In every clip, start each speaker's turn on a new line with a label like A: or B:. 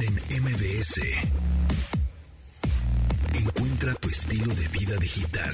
A: En MBS. Encuentra tu estilo de vida digital.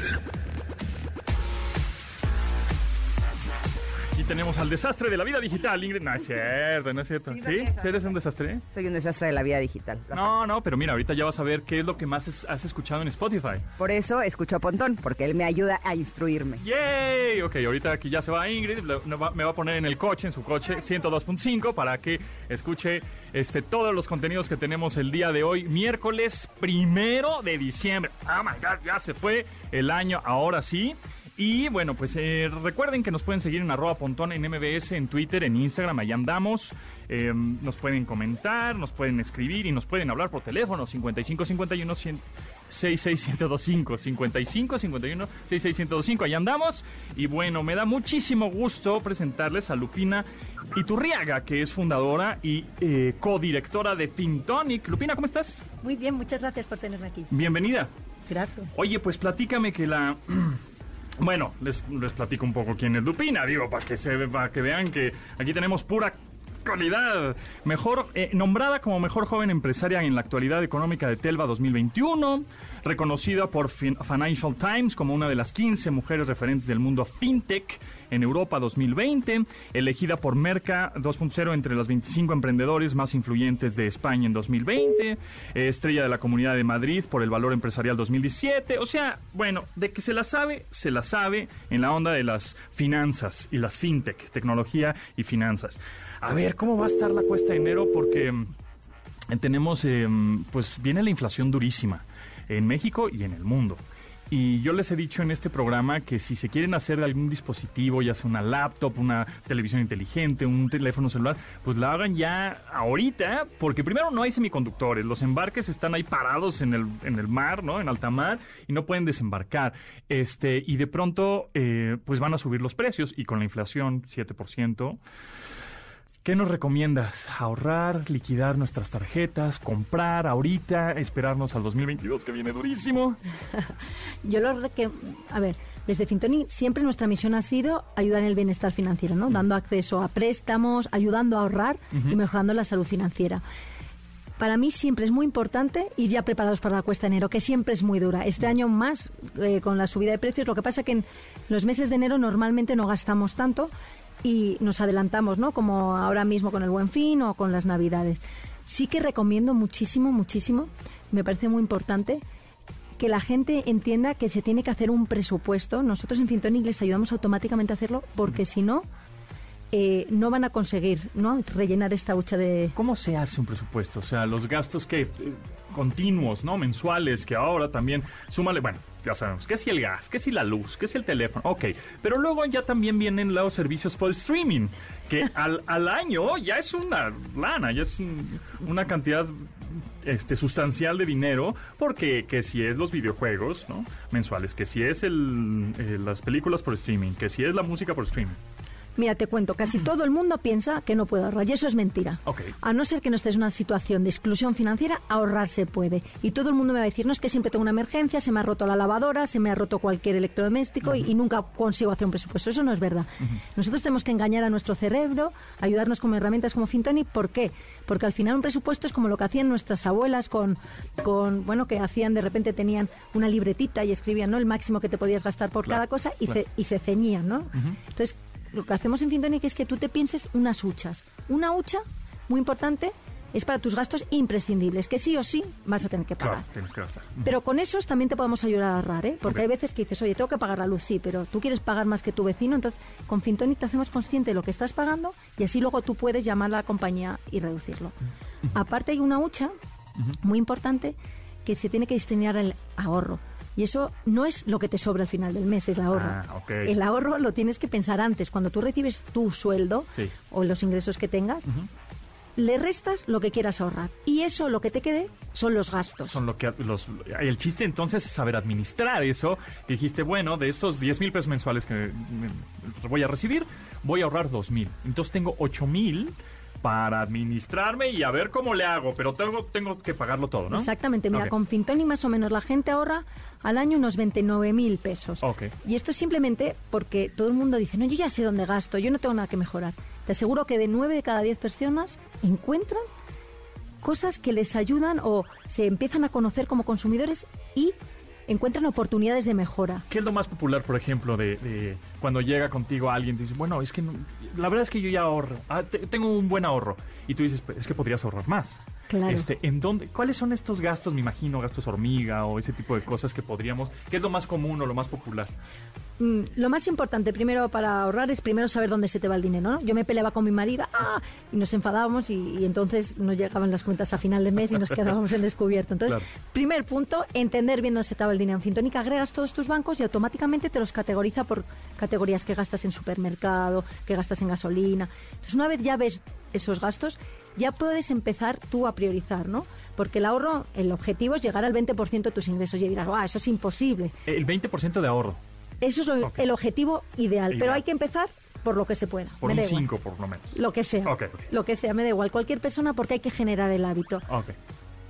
B: Y tenemos al desastre de la vida digital, Ingrid. No es cierto, no es cierto. ¿Sí? ¿Sí eres un desastre?
C: Soy un desastre de la vida digital.
B: No, no, pero mira, ahorita ya vas a ver qué es lo que más es- has escuchado en Spotify.
C: Por eso escucho a Pontón, porque él me ayuda a instruirme.
B: ¡Yay! Ok, ahorita aquí ya se va Ingrid, lo- no va- me va a poner en el coche, en su coche 102.5 para que escuche este, todos los contenidos que tenemos el día de hoy, miércoles primero de diciembre. ¡Oh, my God! Ya se fue el año, ahora sí. Y bueno, pues eh, recuerden que nos pueden seguir en arroba pontón en MBS, en Twitter, en Instagram, ahí andamos. Eh, nos pueden comentar, nos pueden escribir y nos pueden hablar por teléfono 55 51 100 66125 55 51 66125 ahí andamos y bueno me da muchísimo gusto presentarles a Lupina Iturriaga que es fundadora y eh, codirectora de Fintonic Lupina ¿cómo estás?
D: Muy bien, muchas gracias por tenerme aquí.
B: bienvenida
D: Gracias.
B: Oye, pues platícame que la... Bueno, les, les platico un poco quién es Lupina, digo, para que, se, para que vean que aquí tenemos pura calidad. Mejor, eh, nombrada como mejor joven empresaria en la actualidad económica de Telva 2021, reconocida por Fin- Financial Times como una de las 15 mujeres referentes del mundo fintech en Europa 2020, elegida por Merca 2.0 entre las 25 emprendedores más influyentes de España en 2020, eh, estrella de la Comunidad de Madrid por el Valor Empresarial 2017, o sea, bueno, de que se la sabe, se la sabe en la onda de las finanzas y las fintech, tecnología y finanzas. A ver, ¿cómo va a estar la cuesta de enero? Porque mm, tenemos, eh, pues viene la inflación durísima en México y en el mundo. Y yo les he dicho en este programa que si se quieren hacer algún dispositivo, ya sea una laptop, una televisión inteligente, un teléfono celular, pues la hagan ya ahorita, porque primero no hay semiconductores, los embarques están ahí parados en el, en el mar, ¿no? En alta mar, y no pueden desembarcar. Este, y de pronto, eh, pues van a subir los precios, y con la inflación, 7%. ¿Qué nos recomiendas? ¿Ahorrar, liquidar nuestras tarjetas, comprar ahorita, esperarnos al 2022 que viene durísimo?
D: Yo lo que, a ver, desde Fintoni siempre nuestra misión ha sido ayudar en el bienestar financiero, ¿no? Dando acceso a préstamos, ayudando a ahorrar y mejorando la salud financiera. Para mí siempre es muy importante ir ya preparados para la cuesta de enero, que siempre es muy dura. Este año más eh, con la subida de precios, lo que pasa que en los meses de enero normalmente no gastamos tanto y nos adelantamos, ¿no? Como ahora mismo con el Buen Fin o con las Navidades. Sí que recomiendo muchísimo, muchísimo, me parece muy importante que la gente entienda que se tiene que hacer un presupuesto. Nosotros en Fintonic les ayudamos automáticamente a hacerlo porque si no, eh, no van a conseguir ¿no? rellenar esta hucha de...
B: ¿Cómo se hace un presupuesto? O sea, los gastos que eh, continuos, ¿no? Mensuales, que ahora también, súmale, bueno, ya sabemos, que si el gas, que si la luz, que si el teléfono, ok, pero luego ya también vienen los servicios por streaming, que al, al año ya es una lana, ya es un- una cantidad este, sustancial de dinero, porque que si es los videojuegos, ¿no? Mensuales, que si es el, eh, las películas por streaming, que si es la música por streaming.
D: Mira, te cuento, casi todo el mundo piensa que no puede ahorrar y eso es mentira. A no ser que no estés en una situación de exclusión financiera, ahorrar se puede. Y todo el mundo me va a decir, no es que siempre tengo una emergencia, se me ha roto la lavadora, se me ha roto cualquier electrodoméstico y, y nunca consigo hacer un presupuesto. Eso no es verdad. Nosotros tenemos que engañar a nuestro cerebro, ayudarnos con herramientas como Fintoni. ¿Por qué? Porque al final un presupuesto es como lo que hacían nuestras abuelas con, con bueno, que hacían, de repente tenían una libretita y escribían, ¿no? El máximo que te podías gastar por
B: Claro,
D: cada cosa y,
B: claro.
D: ce- y se ceñían, ¿no? Entonces, lo que hacemos en Fintonic es que tú te pienses unas huchas. Una hucha, muy importante, es para tus gastos imprescindibles, que sí o sí vas a tener que pagar.
B: Claro, tienes que gastar.
D: Pero con esos también te podemos ayudar a ahorrar, ¿eh? Porque hay veces que dices, oye, tengo que pagar la luz, sí, pero tú quieres pagar más que tu vecino, entonces con Fintonic te hacemos consciente de lo que estás pagando y así luego tú puedes llamar a la compañía y reducirlo. Aparte hay una hucha muy importante que se tiene que diseñar el ahorro. Y eso no es lo que te sobra al final del mes, es el ahorro.
B: Ah.
D: El ahorro lo tienes que pensar antes. Cuando tú recibes tu sueldo
B: Sí.
D: o los ingresos que tengas, le restas lo que quieras ahorrar. Y eso, lo que te quede, son los gastos.
B: son lo que los el chiste entonces es saber administrar eso dijiste bueno de estos 10 mil pesos mensuales que voy a recibir voy a ahorrar 2 mil entonces tengo 8 mil para administrarme y a ver cómo le hago pero tengo tengo que pagarlo todo no
D: Exactamente, mira,
B: Ok.
D: con Fintoni más o menos la gente ahorra al año unos 29 mil pesos.
B: Ok.
D: Y esto es simplemente porque todo el mundo dice, no, yo ya sé dónde gasto, yo no tengo nada que mejorar. Te aseguro que de 9 de cada 10 personas encuentran cosas que les ayudan o se empiezan a conocer como consumidores y encuentran oportunidades de mejora.
B: ¿Qué es lo más popular, por ejemplo, de, cuando llega contigo alguien y dice, bueno, es que la verdad es que yo ya ahorro, ah, te- tengo un buen ahorro. Y tú dices, "Pues, es que podrías ahorrar más.
D: Claro.
B: Este, ¿en dónde, ¿Cuáles son estos gastos, me imagino, gastos hormiga o ese tipo de cosas que podríamos, qué es lo más común o lo más popular?
D: Mm, lo más importante primero para ahorrar es primero saber dónde se te va el dinero, ¿no? Yo me peleaba con mi marido ¡ah! y nos enfadábamos y, y entonces no llegaban las cuentas a final de mes y nos quedábamos en descubierto. Entonces,
B: Claro.
D: primer punto, entender bien dónde se te va el dinero. En Fintónica agregas todos tus bancos y automáticamente te los categoriza por categorías que gastas en supermercado, que gastas en gasolina. Entonces, una vez ya ves esos gastos, ya puedes empezar tú a priorizar, ¿no? Porque el ahorro, el objetivo es llegar al 20% de tus ingresos y dirás, ¡ah, eso es imposible!
B: El 20% de ahorro,
D: Eso es lo- el objetivo ideal,
B: Ideal.
D: pero hay que empezar por lo que se pueda.
B: por
D: me
B: un
D: da igual.
B: 5 por lo menos.
D: Lo que sea. Lo que sea, me da igual. Cualquier persona porque hay que generar el hábito.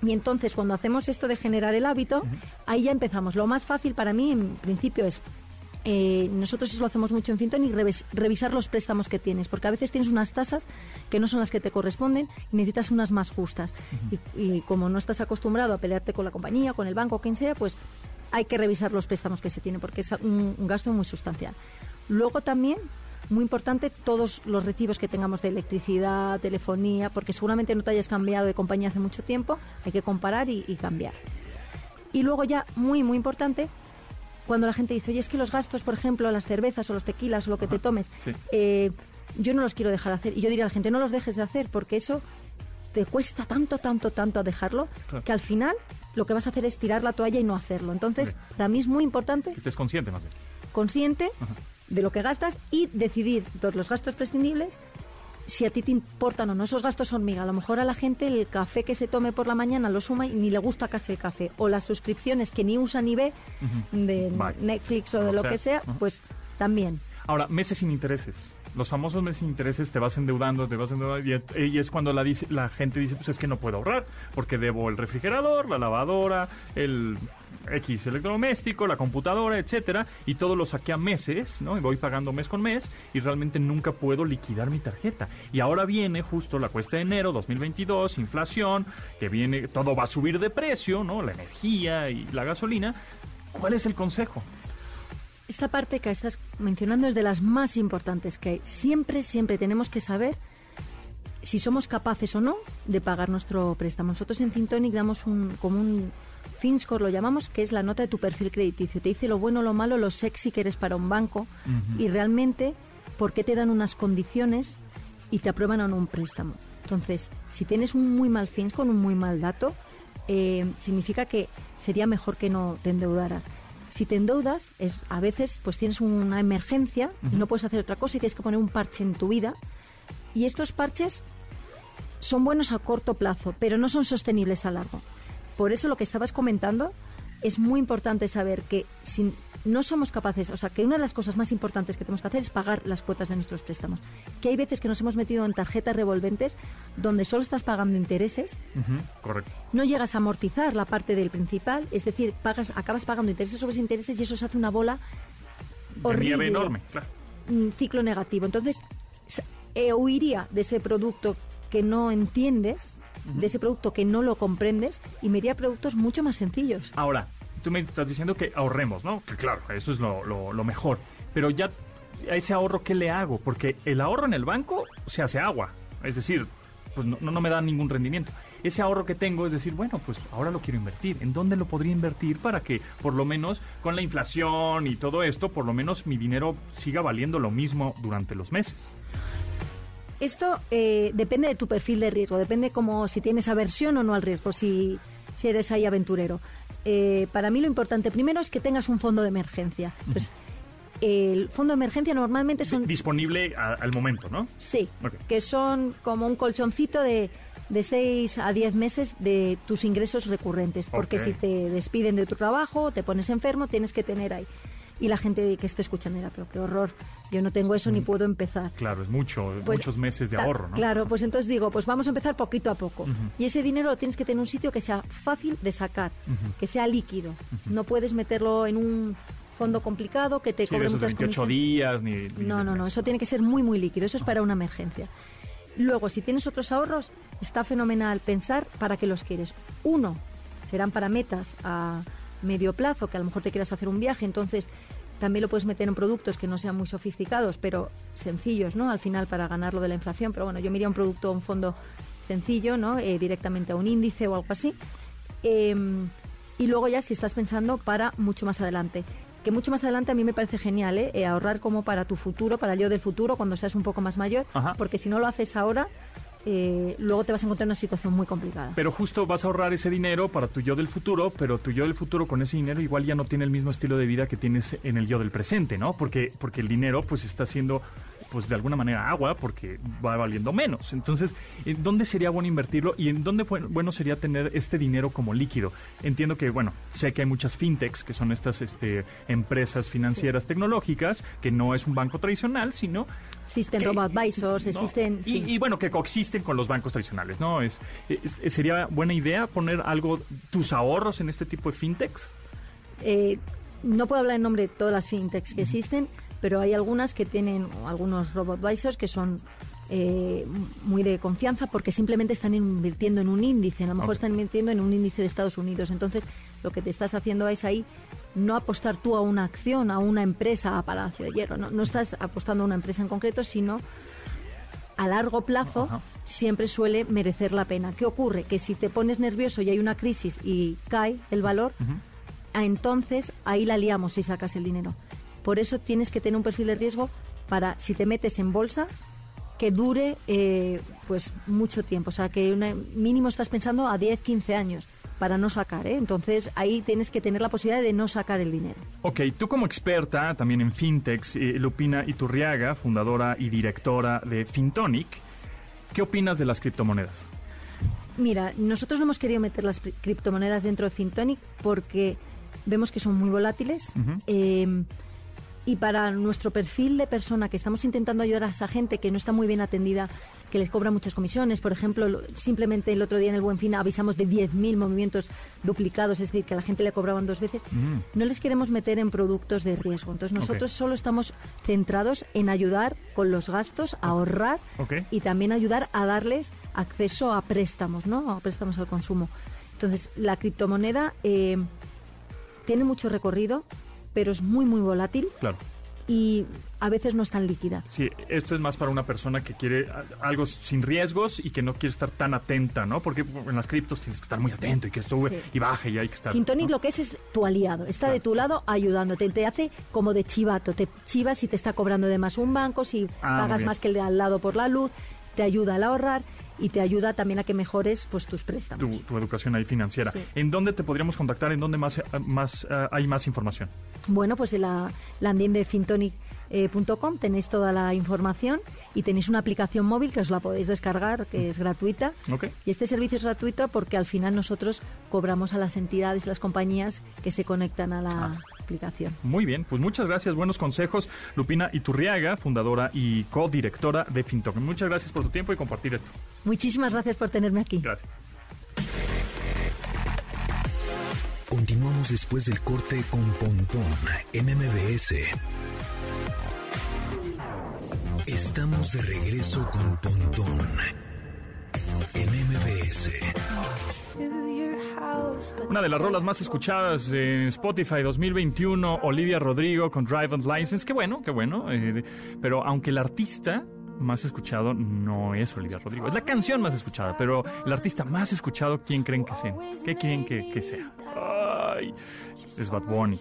D: Y entonces, cuando hacemos esto de generar el hábito, ahí ya empezamos. Lo más fácil para mí, en principio, es. Eh, nosotros eso lo hacemos mucho en Finton y revis- revisar los préstamos que tienes, porque a veces tienes unas tasas que no son las que te corresponden y necesitas unas más justas. y, y como no estás acostumbrado a pelearte con la compañía, con el banco, quien sea, pues hay que revisar los préstamos que se tienen, porque es un, un gasto muy sustancial. Luego también muy importante todos los recibos que tengamos de electricidad, telefonía, porque seguramente no te hayas cambiado de compañía hace mucho tiempo, hay que comparar y, y cambiar. Y luego ya, muy, muy importante, cuando la gente dice, oye, es que los gastos, por ejemplo, las cervezas o los tequilas o lo que te tomes,
B: sí.
D: eh, yo no los quiero dejar de hacer. Y yo diría a la gente, no los dejes de hacer, porque eso te cuesta tanto, tanto, tanto a dejarlo,
B: Claro.
D: que al final lo que vas a hacer es tirar la toalla y no hacerlo. Entonces, para mí es muy importante
B: Que estés consciente más bien.
D: consciente de lo que gastas y decidir todos los gastos prescindibles si a ti te importan o no esos gastos hormiga. A lo mejor a la gente el café que se tome por la mañana lo suma y ni le gusta casi el café. O las suscripciones que ni usa ni ve de. Netflix o de
B: Lo
D: lo
B: sea.
D: que sea, pues también.
B: Ahora, meses sin intereses. Los famosos meses sin intereses te vas endeudando, te vas endeudando y, es- y es cuando la, dice- la gente dice, pues es que no puedo ahorrar porque debo el refrigerador, la lavadora, el X electrodoméstico, la computadora, etcétera, y todo lo saqué a meses, ¿no? Y voy pagando mes con mes y realmente nunca puedo liquidar mi tarjeta. Y ahora viene justo la cuesta de enero 2022, inflación, que viene, todo va a subir de precio, ¿no? La energía y la gasolina. ¿Cuál es el consejo?
D: Esta parte que estás mencionando es de las más importantes que hay. Siempre, siempre tenemos que saber si somos capaces o no de pagar nuestro préstamo. Nosotros en Fintonic damos un, como un FinScore, lo llamamos, que es la nota de tu perfil crediticio. Te dice lo bueno, lo malo, lo sexy que eres para un banco y realmente por qué te dan unas condiciones y te aprueban o no un préstamo. Entonces, si tienes un muy mal FinScore, un muy mal dato, eh, significa que sería mejor que no te endeudaras. Si te endeudas, es a veces pues tienes una emergencia y no puedes hacer otra cosa y tienes que poner un parche en tu vida. Y estos parches son buenos a corto plazo, pero no son sostenibles a largo. Por eso lo que estabas comentando es muy importante saber que si no somos capaces, o sea, que una de las cosas más importantes que tenemos que hacer es pagar las cuotas de nuestros préstamos. Que hay veces que nos hemos metido en tarjetas revolventes donde solo estás pagando intereses
B: correcto.
D: no llegas a amortizar la parte del principal, es decir, pagas, acabas pagando intereses sobre intereses y eso se hace una bola horrible,
B: enorme, claro.
D: un ciclo negativo. Entonces, eh, huiría de ese producto que no entiendes, de ese producto que no lo comprendes y me iría a productos mucho más sencillos.
B: Ahora, tú me estás diciendo que ahorremos, ¿no? Que claro, eso es lo, lo- lo mejor. Pero ya, a ese ahorro, ¿qué le hago? Porque el ahorro en el banco se hace agua. Es decir, pues no, no me da ningún rendimiento. Ese ahorro que tengo es decir, bueno, pues ahora lo quiero invertir. ¿En dónde lo podría invertir para que, por lo menos, con la inflación y todo esto, por lo menos mi dinero siga valiendo lo mismo durante los meses?
D: Esto eh, depende de tu perfil de riesgo, depende como si tienes aversión o no al riesgo, si, si eres ahí aventurero. Eh, para mí lo importante primero es que tengas un fondo de emergencia. Entonces, el fondo de emergencia normalmente son...
B: Disponible a- al momento, ¿no?
D: Sí, que son como un colchoncito de, de 6 a 10 meses de tus ingresos recurrentes. Porque si te despiden de tu trabajo, te pones enfermo, tienes que tener ahí. Y la gente que esté escuchando dirá, pero qué horror, yo no tengo eso ni puedo empezar.
B: Claro, es mucho,
D: Pues,
B: muchos meses de ahorro, ¿no?
D: Claro, pues entonces digo, pues vamos a empezar poquito a poco. Y ese dinero lo tienes que tener en un sitio que sea fácil de sacar, que sea líquido. No puedes meterlo en un fondo complicado que te
B: Sí,
D: cobre muchas
B: 28
D: comisiones.
B: días, ni... ni
D: No, no, no, eso tiene que ser muy, muy líquido. Eso es para una emergencia. Luego, si tienes otros ahorros, está fenomenal pensar para qué los quieres. Uno, serán para metas a medio plazo, que a lo mejor te quieras hacer un viaje, entonces también lo puedes meter en productos que no sean muy sofisticados, pero sencillos, ¿no? Al final para ganarlo de la inflación. Pero bueno, yo miraría un producto, un fondo sencillo, ¿no? Eh, directamente a un índice o algo así. Em, y luego ya si estás pensando para mucho más adelante. Que mucho más adelante a mí me parece genial, ¿eh? Eh, ahorrar como para tu futuro, para el yo del futuro, cuando seas un poco más mayor,
B: Ajá.
D: porque si no lo haces ahora, eh, luego te vas a encontrar en una situación muy complicada.
B: Pero justo vas a ahorrar ese dinero para tu yo del futuro, pero tu yo del futuro con ese dinero igual ya no tiene el mismo estilo de vida que tienes en el yo del presente, ¿no? Porque, porque el dinero pues está siendo pues de alguna manera agua porque va valiendo menos. Entonces, ¿en dónde sería bueno invertirlo y en dónde bu- bueno sería tener este dinero como líquido? Entiendo que, bueno, sé que hay muchas fintechs, que son estas este, empresas financieras tecnológicas, que no es un banco tradicional, sino
D: Existen
B: que-
D: robo-advisors,
B: ¿no?
D: existen...
B: Y,
D: sí.
B: y, bueno, que coexisten con los bancos tradicionales, ¿no? Es, es- ¿Sería buena idea poner algo, tus ahorros en este tipo de fintechs?
D: Eh, no puedo hablar en nombre de todas las fintechs que existen, pero hay algunas que tienen algunos robo-advisors que son eh, muy de confianza porque simplemente están invirtiendo en un índice, a lo mejor están invirtiendo en un índice de Estados Unidos. Entonces, lo que te estás haciendo es ahí no apostar tú a una acción, a una empresa, a Palacio de Hierro. No, no estás apostando a una empresa en concreto, sino a largo plazo siempre suele merecer la pena. ¿Qué ocurre? Que si te pones nervioso y hay una crisis y cae el valor, a entonces ahí la liamos y sacas el dinero. Por eso tienes que tener un perfil de riesgo para, si te metes en bolsa, que dure eh, pues mucho tiempo. O sea, que una- mínimo estás pensando a 10, 15 años para no sacar. ¿eh? Entonces ahí tienes que tener la posibilidad de no sacar el dinero.
B: Ok, tú como experta también en fintechs, eh, Lupina Iturriaga, fundadora y directora de Fintonic, ¿qué opinas de las criptomonedas?
D: Mira, nosotros no hemos querido meter las criptomonedas dentro de Fintonic porque vemos que son muy volátiles. Eh, y para nuestro perfil de persona que estamos intentando ayudar a esa gente que no está muy bien atendida, que les cobra muchas comisiones, por ejemplo, lo- simplemente el otro día en el Buen Fin avisamos de 10.000 movimientos duplicados, es decir, que a la gente le cobraban dos veces,
B: Mm.
D: no les queremos meter en productos de riesgo. Entonces nosotros solo estamos centrados en ayudar con los gastos, a ahorrar y también ayudar a darles acceso a préstamos, ¿no? A préstamos al consumo. Entonces, la criptomoneda eh, tiene mucho recorrido, pero es muy, muy volátil
B: Claro.
D: y a veces no es tan líquida.
B: Sí, esto es más para una persona que quiere algo sin riesgos y que no quiere estar tan atenta, ¿no? Porque en las criptos tienes que estar muy atento y que sube
D: Sí.
B: y baje y hay que estar...
D: Quintonic
B: ¿no?
D: lo que es es tu aliado, está de tu lado ayudándote, te hace como de chivato, te chivas si te está cobrando de más un banco, si
B: Ah,
D: pagas más que el de al lado por la luz, te ayuda al ahorrar y te ayuda también a que mejores pues tus préstamos.
B: Tu, tu educación ahí financiera.
D: Sí.
B: ¿En dónde te podríamos contactar? ¿En dónde más, eh, más eh, hay más información?
D: Bueno, pues en la landing de fintonic.com tenéis toda la información y tenéis una aplicación móvil que os la podéis descargar, que es gratuita.
B: Ok.
D: Y este servicio es gratuito porque al final nosotros cobramos a las entidades las compañías que se conectan a la
B: Ah.
D: Aplicación.
B: Muy bien, pues muchas gracias, buenos consejos. Lupina Iturriaga, fundadora y co-directora de Fintoc. Muchas gracias por tu tiempo y compartir esto.
D: Muchísimas gracias por tenerme aquí.
B: Gracias.
A: Continuamos después del corte con Pontón en MBS. Estamos de regreso con Pontón en MBS.
B: Una de las rolas más escuchadas en Spotify 2021, Olivia Rodrigo con Drive and License. Qué bueno, qué bueno. eh, pero aunque el artista más escuchado no es Olivia Rodrigo, es la canción más escuchada, pero el artista más escuchado, ¿quién creen que sea? ¿Qué creen que, sea? Es Bad Bunny.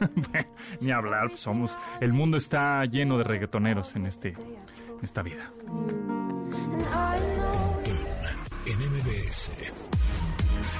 B: Ni hablar, pues somos. El mundo está lleno de reggaetoneros en este, en esta vida.
A: En MBS.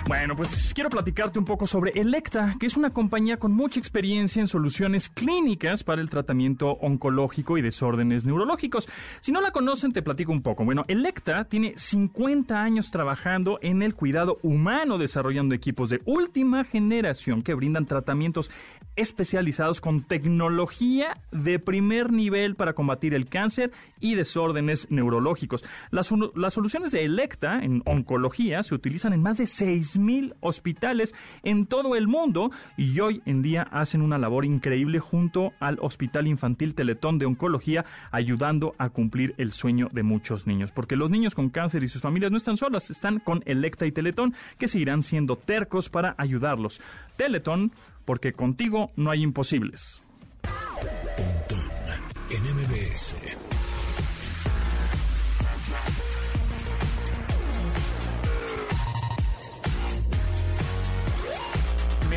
B: Bueno, pues quiero platicarte un poco sobre Electa, que es una compañía con mucha experiencia en soluciones clínicas para el tratamiento oncológico y desórdenes neurológicos. Si no la conocen, te platico un poco. Bueno, Electa tiene 50 años trabajando en el cuidado humano, desarrollando equipos de última generación que brindan tratamientos especializados con tecnología de primer nivel para combatir el cáncer y desórdenes neurológicos. Las, soluciones de Electa en oncología se utilizan en más de 6 6.000 hospitales en todo el mundo y hoy en día hacen una labor increíble junto al Hospital Infantil Teletón de Oncología, ayudando a cumplir el sueño de muchos niños. Porque los niños con cáncer y sus familias no están solas, están con Electa y Teletón, que seguirán siendo tercos para ayudarlos. Teletón, porque contigo no hay imposibles.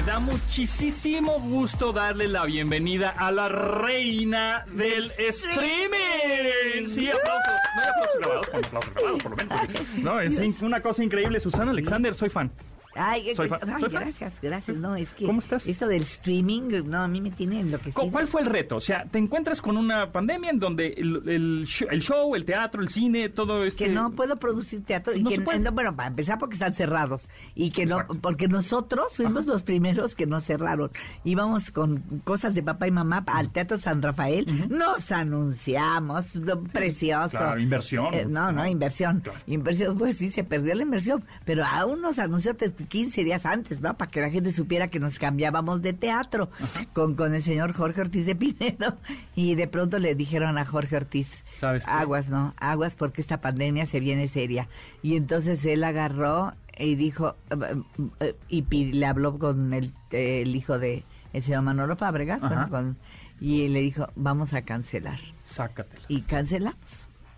B: Da muchísimo gusto darle la bienvenida a la reina del streaming. Sí, aplausos. No hay aplausos grabados, con aplausos grabados, por lo menos. No, es una cosa increíble. Susana Alexander, soy fan.
E: Ay,
B: Soy
E: ay,
B: soy
E: gracias, gracias. No, es que
B: ¿Cómo estás?
E: esto del streaming, no, a mí me tiene
B: ¿Cu-
E: enloquecido.
B: ¿Cuál fue el reto? O sea, te encuentras con una pandemia en donde el, el show, el show, el teatro, el cine, todo esto.
E: Que no puedo producir teatro y
B: No
E: que no, bueno, para empezar porque están cerrados y que no, porque nosotros fuimos los primeros que nos cerraron. Íbamos con cosas de papá y mamá al Teatro San Rafael, nos anunciamos, lo precioso.
B: claro, inversión.
E: Eh, no, no, inversión.
B: Claro.
E: Inversión, pues sí, se perdió la inversión, pero aún nos anunció te- 15 días antes, ¿no? Para que la gente supiera que nos cambiábamos de teatro con, con el señor Jorge Ortiz de Pinedo. Y de pronto le dijeron a Jorge Ortiz,
B: ¿Sabes
E: aguas, ¿no? Aguas porque esta pandemia se viene seria. Y entonces él agarró y dijo, eh, eh, y le habló con el, el hijo de el señor Manolo Fábregas,
B: Ajá.
E: bueno, con- y le dijo, vamos a cancelar.
B: Sácatela.
E: Y cancelamos.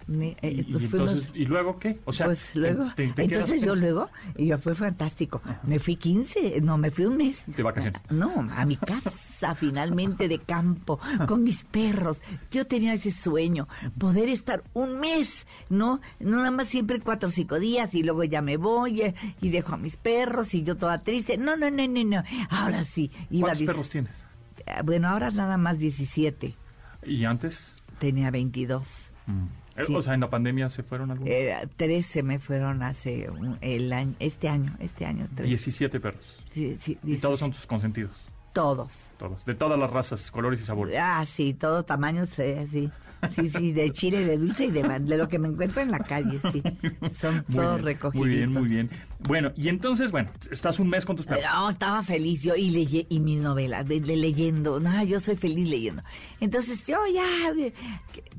E: Eh,
B: Y,
E: pues
B: entonces, ¿y luego qué? O sea,
E: pues luego,
B: te- te- te
E: entonces yo luego, y yo fue fantástico. Me fui 15, no, me fui un mes.
B: De vacaciones.
E: No, a mi casa finalmente de campo, con mis perros. Yo tenía ese sueño, poder estar un mes, ¿no? No nada más siempre cuatro o cinco días y luego ya me voy eh, y dejo a mis perros y yo toda triste. No, no, no, no, no. Ahora sí. Iba
B: ¿Cuántos perros tienes?
E: Eh, Bueno, ahora nada más 17.
B: ¿Y antes?
E: Tenía 22.
B: Eh,
E: Sí.
B: O sea, en la pandemia se fueron algunos.
E: Eh, 13 me fueron hace un- el año, este año, este año. 13.
B: 17 perros.
E: Sí, sí,
B: Y todos son tus consentidos.
E: Todos.
B: Todos. De todas las razas, colores y sabores.
E: Ah, sí, todo tamaño, sí, sí. Sí, de chile, de dulce y de, de lo que me encuentro en la calle, sí. Son
B: Muy
E: todos
B: bien,
E: recogidos.
B: Muy bien, muy bien. Bueno, y entonces, bueno, estás un mes con tus perros.
E: No, estaba feliz yo y leye, y mis novelas, de, de leyendo. No, yo soy feliz leyendo. Entonces yo ya,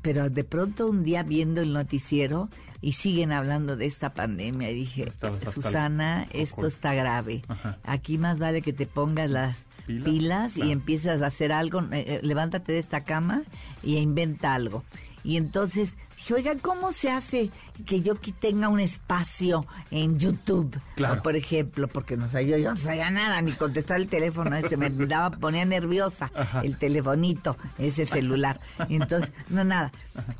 E: pero de pronto un día viendo el noticiero y siguen hablando de esta pandemia, y dije, Susana, esto está grave.
B: Ajá.
E: Aquí más vale que te pongas las
B: Pilas,
E: pilas, y empiezas a hacer algo, eh, eh, levántate de esta cama y inventa algo. Y entonces dije, oigan, ¿cómo se hace que yo aquí tenga un espacio en YouTube?
B: Claro.
E: O, por ejemplo, porque no sabía, yo no sabía nada, ni contestar el teléfono, ese me daba, ponía nerviosa
B: Ajá.
E: el telefonito, ese celular. Y entonces, no, nada.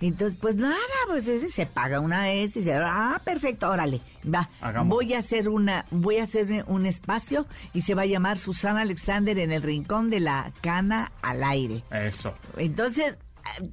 E: Entonces, pues nada, pues ese se paga una vez y se, ah, perfecto, órale, va.
B: Hagamos.
E: Voy a hacer una, voy a hacer un espacio y se va a llamar Susana Alexander en el rincón de la cana al aire.
B: Eso.
E: Entonces,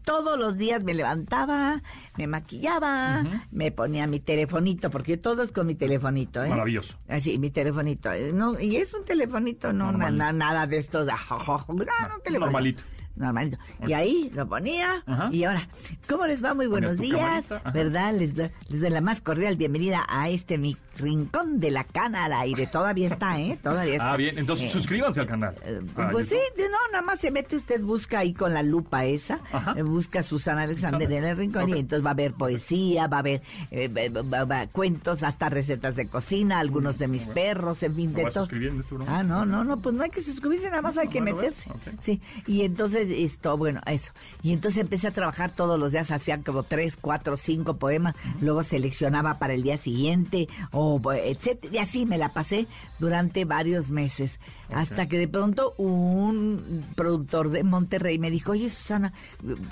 E: todos los días me levantaba, me maquillaba, me ponía mi telefonito, porque todo es con mi telefonito, ¿eh?
B: Maravilloso.
E: Así, mi telefonito. eh, No, y es un telefonito, no na- na- nada de estos. no, no, un telefonito.
B: Normalito.
E: Normalito. Y ahí lo ponía.
B: Ajá.
E: Y ahora, ¿cómo les va? Muy buenos días. ¿Verdad? Les, do- les doy la más cordial bienvenida a este mi rincón de la cana al aire. Todavía está, ¿eh? Todavía está.
B: Ah, bien. Entonces,
E: Eh,
B: suscríbanse al canal.
E: eh,
B: Ah,
E: pues sí, no, nada más se mete usted, busca ahí con la lupa esa, eh, busca Susana Alexander en el rincón y entonces va a haber poesía, va a haber eh, va- cuentos, hasta recetas de cocina, algunos de mis
B: Bueno.
E: perros, en fin, de todo.
B: este.
E: Ah, no, no, no, pues no hay que suscribirse, nada más hay que
B: Bueno, bueno,
E: meterse. Sí, y entonces esto, bueno, eso. Y entonces empecé a trabajar todos los días, hacía como tres, cuatro, cinco poemas, luego seleccionaba para el día siguiente, o etcétera, y así me la pasé durante varios meses, hasta que de pronto un productor de Monterrey me dijo, oye Susana,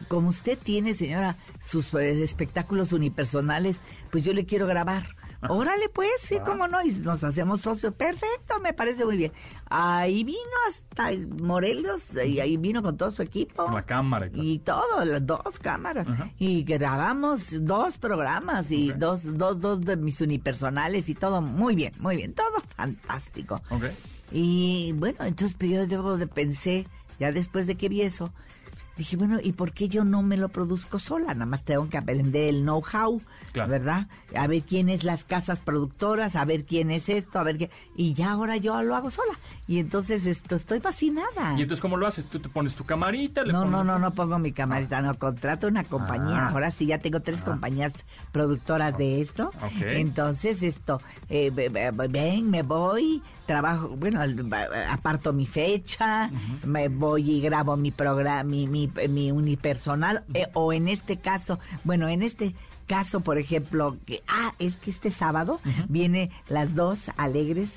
E: como usted tiene, señora, sus eh, espectáculos unipersonales, pues yo le quiero grabar. Órale, pues, sí, cómo no, y nos hacemos socios. Perfecto, me parece muy bien. Ahí vino hasta Morelos, y ahí vino con todo su equipo.
B: Con la cámara y todo.
E: Y todo, las dos cámaras. Y grabamos dos programas y dos, dos, dos de mis unipersonales y todo muy bien, muy bien, todo fantástico. Y bueno, entonces pues, yo de- pensé, ya después de que vi eso, dije, bueno, ¿y por qué yo no me lo produzco sola? Nada más tengo que aprender el know-how,
B: Claro.
E: ¿verdad? A ver quién es las casas productoras, a ver quién es esto, a ver qué... Y ya ahora yo lo hago sola. Y entonces esto, estoy fascinada.
B: ¿Y entonces cómo lo haces? ¿Tú te pones tu camarita? le
E: No,
B: pones-
E: no, no, no pongo mi camarita, no, contrato una compañía.
B: Ah.
E: Ahora sí, ya tengo tres compañías productoras de esto.
B: Ok.
E: Entonces, esto, eh, ve- ve- ven, me voy, trabajo, bueno, aparto mi fecha, me voy y grabo mi programa, mi, mi, mi unipersonal, eh, o en este caso, bueno, en este caso, por ejemplo, que, ah, es que este sábado viene las dos alegres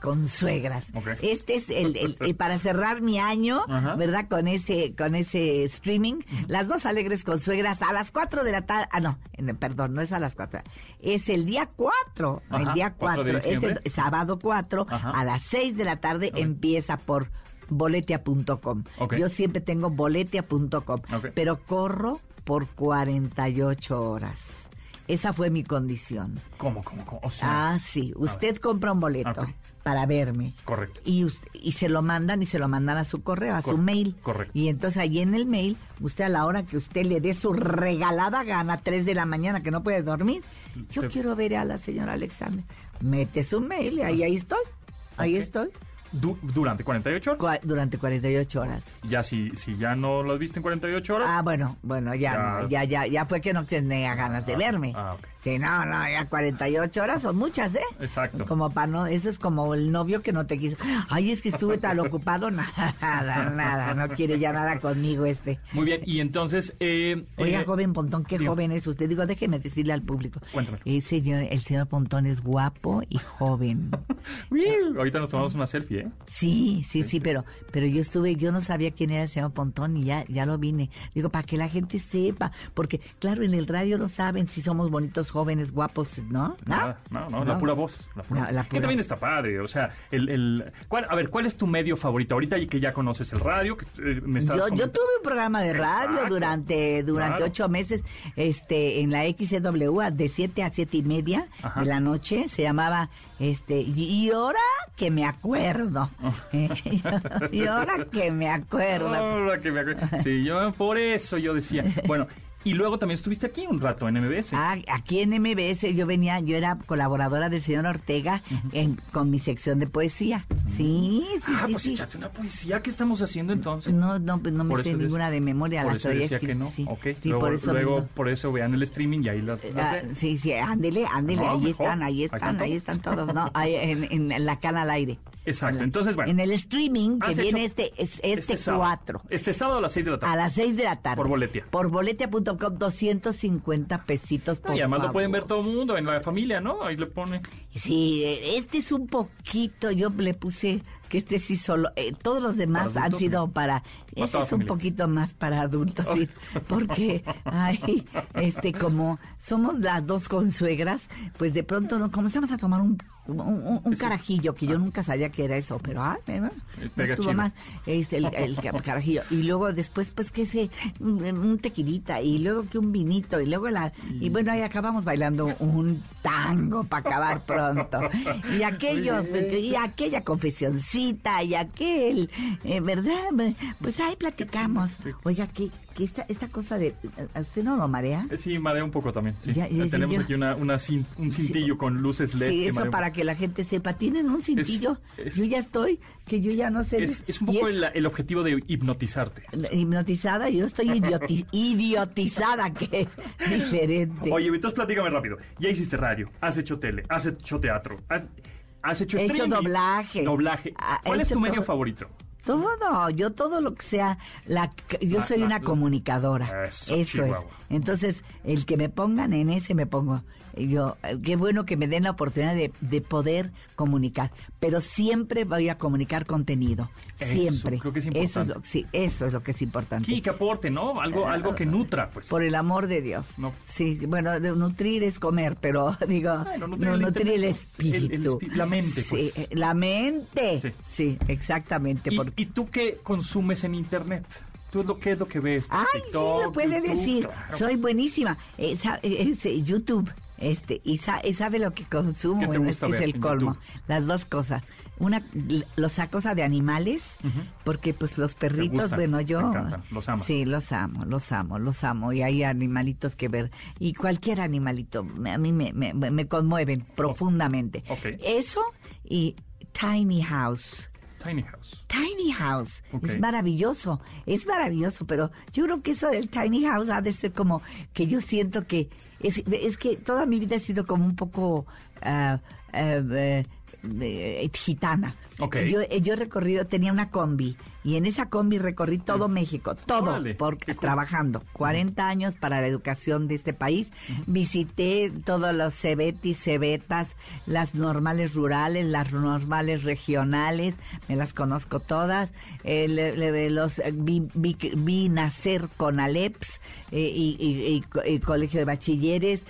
E: con suegras. Este es el, el- el- para cerrar mi año. ¿verdad? Con ese, con ese streaming. Las dos alegres con suegras a las 4 de la tarde. Ah, no, perdón, no es a las 4. Es el día 4.
B: Ajá,
E: el día
B: 4
E: 4.
B: de diciembre.
E: Este sábado 4
B: Ajá.
E: a las 6 de la tarde empieza por boletia.com.
B: Ok.
E: Yo siempre tengo boletia.com,
B: Ok.
E: pero corro por 48 horas. Esa fue mi condición.
B: ¿Cómo, cómo, cómo? O sea,
E: Ah, sí. Usted compra un boleto para verme.
B: Correcto.
E: Y, y se lo mandan y se lo mandan a su correo, a su mail.
B: correcto.
E: Y entonces ahí en el mail, usted a la hora que usted le dé su regalada gana, 3 de la mañana, que no puede dormir, yo
B: Te-
E: quiero ver a la señora Alexander. Mete su mail y ahí, ahí estoy. Ahí estoy.
B: Du- durante 48 horas.
E: Cua- durante 48 horas.
B: Ya si, si ya no lo viste en 48 horas.
E: Ah, bueno, bueno, ya,
B: Ya.
E: no, ya, ya, ya fue que no tenía ganas de
B: Ah,
E: verme.
B: ah, ok.
E: Sí, no, no, ya 48 horas son muchas, ¿eh?
B: Exacto.
E: Como para no, eso es como el novio que no te quiso. Ay, es que estuve tan ocupado, nada, nada, no quiere ya nada conmigo este.
B: Muy bien, y entonces... Eh,
E: Oiga,
B: eh,
E: joven Pontón, qué
B: digo.
E: joven es usted. Digo, déjeme decirle al público.
B: Cuéntame.
E: El señor, el señor Pontón es guapo y joven.
B: uy, ahorita nos tomamos una selfie, ¿eh?
E: Sí, sí, sí, pero, pero yo estuve, yo no sabía quién era el señor Pontón y ya, ya lo vine. Digo, para que la gente sepa, porque claro, en el radio no saben si somos bonitos, jóvenes, guapos, ¿no?
B: Nada, no, no, la pura voz. La pura
E: La-
B: Que también está padre, o sea, el... el ¿cuál, a ver, ¿cuál es tu medio favorito? Ahorita que ya conoces el radio, que eh, me estás
E: Yo, yo tuve un programa de radio
B: Exacto.
E: durante durante
B: Claro.
E: ocho meses este en la XCW de 7 a siete y media
B: Ajá.
E: de la noche se llamaba este y, ahora que me acuerdo y ahora que me acuerdo
B: Ahora que me acuerdo. Sí, yo por eso yo decía. Bueno, y luego también estuviste aquí un rato en MBS.
E: Ah, aquí en MBS yo venía, yo era colaboradora del señor Ortega en- con mi sección de poesía. Sí, sí,
B: Ah,
E: sí.
B: pues
E: sí.
B: échate una poesía. ¿Qué estamos haciendo entonces?
E: No, no, pues no me
B: Por
E: sé ninguna de memoria.
B: Por
E: las
B: eso decía que no.
E: Sí,
B: ok.
E: sí
B: luego,
E: por eso
B: luego
E: mismo.
B: por eso vean el streaming y ahí las, las
E: Ah, sí, sí, ándele, ándele,
B: No,
E: ahí están, ahí están, ahí están todos, ¿no? Ahí en, en la cana al aire.
B: Exacto,
E: En la-
B: entonces, bueno.
E: En el streaming que
B: Has
E: viene este, es- este,
B: sábado.
E: 4.
B: Este sábado a las 6 de la tarde.
E: A las 6 de la tarde.
B: Por Boletia.
E: Por boletia.com, 250 pesitos por
B: y además lo
E: favor.
B: pueden ver todo el mundo en la familia, ¿no? Ahí le pone.
E: Sí, eh, este es un poquito, yo le puse que este sí solo, eh, todos los demás han sido para, ese es un
B: familia.
E: poquito más para adultos, sí, porque, ay, este, como somos las dos consuegras, pues de pronto no comenzamos a tomar un, un,
B: Sí.
E: carajillo, que yo nunca sabía que era eso, pero, ay, no estuvo este, el, el ca- carajillo, y luego después, pues, que ese, un, tequilita, y luego que un vinito, y luego la, y bueno, ahí acabamos bailando un tango para acabar pronto, y aquello, y aquella y aquel, eh, ¿verdad? Pues ahí platicamos. Oiga, que, que esta, esta cosa de, ¿a usted no lo marea?
B: Eh, Sí, marea un poco también. sí.
E: Ya, ya, sí,
B: Tenemos
E: yo-
B: aquí una, un cintillo con luces LED.
E: Sí, eso para que la gente sepa. Tienen un cintillo.
B: es-
E: yo ya estoy, que yo ya no sé.
B: Es, es un poco el, el objetivo de hipnotizarte.
E: hipnotizada, yo estoy idioti- idiotizada, que diferente.
B: Oye, entonces platícame rápido. Ya hiciste radio, has hecho tele, has hecho teatro, has, has hecho
E: He hecho
B: streaming.
E: doblaje.
B: Doblaje. ¿Cuál es
E: hecho
B: tu medio favorito?
E: Todo, yo todo lo que sea, la, yo
B: La-
E: soy
B: la-
E: una
B: la-
E: comunicadora.
B: Eso,
E: Eso, es. Entonces, el que me pongan en ese me pongo. Yo, eh, qué bueno que me den la oportunidad de, de poder comunicar, pero siempre voy a comunicar contenido,
B: Eso,
E: siempre.
B: creo que es
E: Eso es
B: importante.
E: lo, sí, eso es lo que es importante.
B: Sí, que aporte, ¿no? Algo, algo que nutra, pues.
E: Por el amor de Dios.
B: No.
E: Sí, bueno, nutrir es comer, pero digo, no,
B: nutrir el
E: nutrir el
B: intelecto, el- el
E: espíritu.
B: la mente,
E: Sí,
B: pues.
E: eh, la mente.
B: Sí.
E: Sí, exactamente.
B: ¿Y,
E: porque-
B: y tú qué consumes en internet? ¿Tú lo, qué es lo que ves?
E: Ay, sí, lo puede
B: YouTube,
E: decir.
B: claro.
E: Soy buenísima. Eh, eh, es, eh, YouTube. Este, y, sa- y sabe lo que consumo,
B: ¿Qué te
E: bueno, este es el colmo.
B: YouTube?
E: Las dos cosas. Una, los cosa de animales, porque pues los perritos,
B: gustan,
E: bueno, yo...
B: los amas.
E: Sí, los amo, los amo, los amo. Y hay animalitos que ver. Y cualquier animalito, a mí me, me, me conmueven profundamente.
B: ok.
E: Eso y Tiny House.
B: Tiny House.
E: Tiny House. Es maravilloso, es maravilloso, pero yo creo que eso del Tiny House ha de ser como que yo siento que es, es que toda mi vida ha sido como un poco eh, gitana.
B: Ok.
E: Yo, eh, yo he recorrido, tenía una combi y en esa combi recorrí todo México, todo,
B: Órale,
E: por, trabajando. 40 años para la educación de este país. Visité todos los cebetis, cebetas, las normales rurales, las normales regionales, me las conozco todas. Eh, le- le- los, eh, vi, vi- vi nacer con Aleps eh, y, y- y co- y colegio de bachilleres,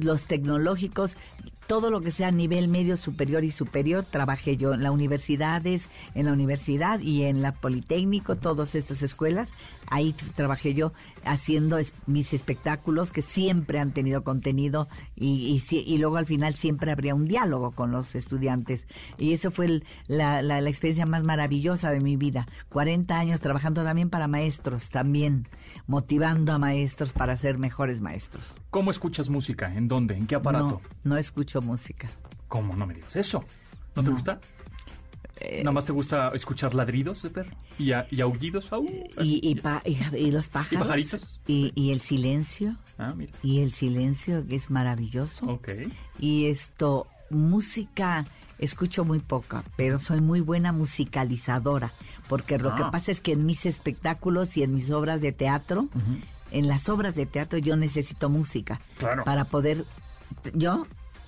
E: los tecnológicos todo lo que sea a nivel medio, superior y superior, trabajé yo en las universidades, en la universidad y en la Politécnico, todas estas escuelas. Ahí trabajé yo haciendo es- mis espectáculos que siempre han tenido contenido y, y, luego al final siempre habría un diálogo con los estudiantes. Y eso fue el- la, la- la experiencia más maravillosa de mi vida. 40 años trabajando también para maestros, también motivando a maestros para ser mejores maestros.
B: ¿Cómo escuchas música? ¿En dónde? ¿En qué aparato?
E: No, no escucho música.
B: ¿Cómo? No me digas eso. ¿No, te
E: No.
B: gusta?
E: Eh,
B: ¿Nada más te gusta escuchar ladridos de perro? ¿Y, a- y aullidos? Au.
E: y, y, pa- y- y los pájaros.
B: pajaritos?
E: Y, y el silencio.
B: Ah, mira.
E: Y el silencio que es maravilloso.
B: Ok.
E: Y esto, música, escucho muy poca, pero soy muy buena musicalizadora. Porque lo
B: Ah.
E: que pasa es que en mis espectáculos y en mis obras de teatro, en las obras de teatro yo necesito música.
B: Claro.
E: Para poder, yo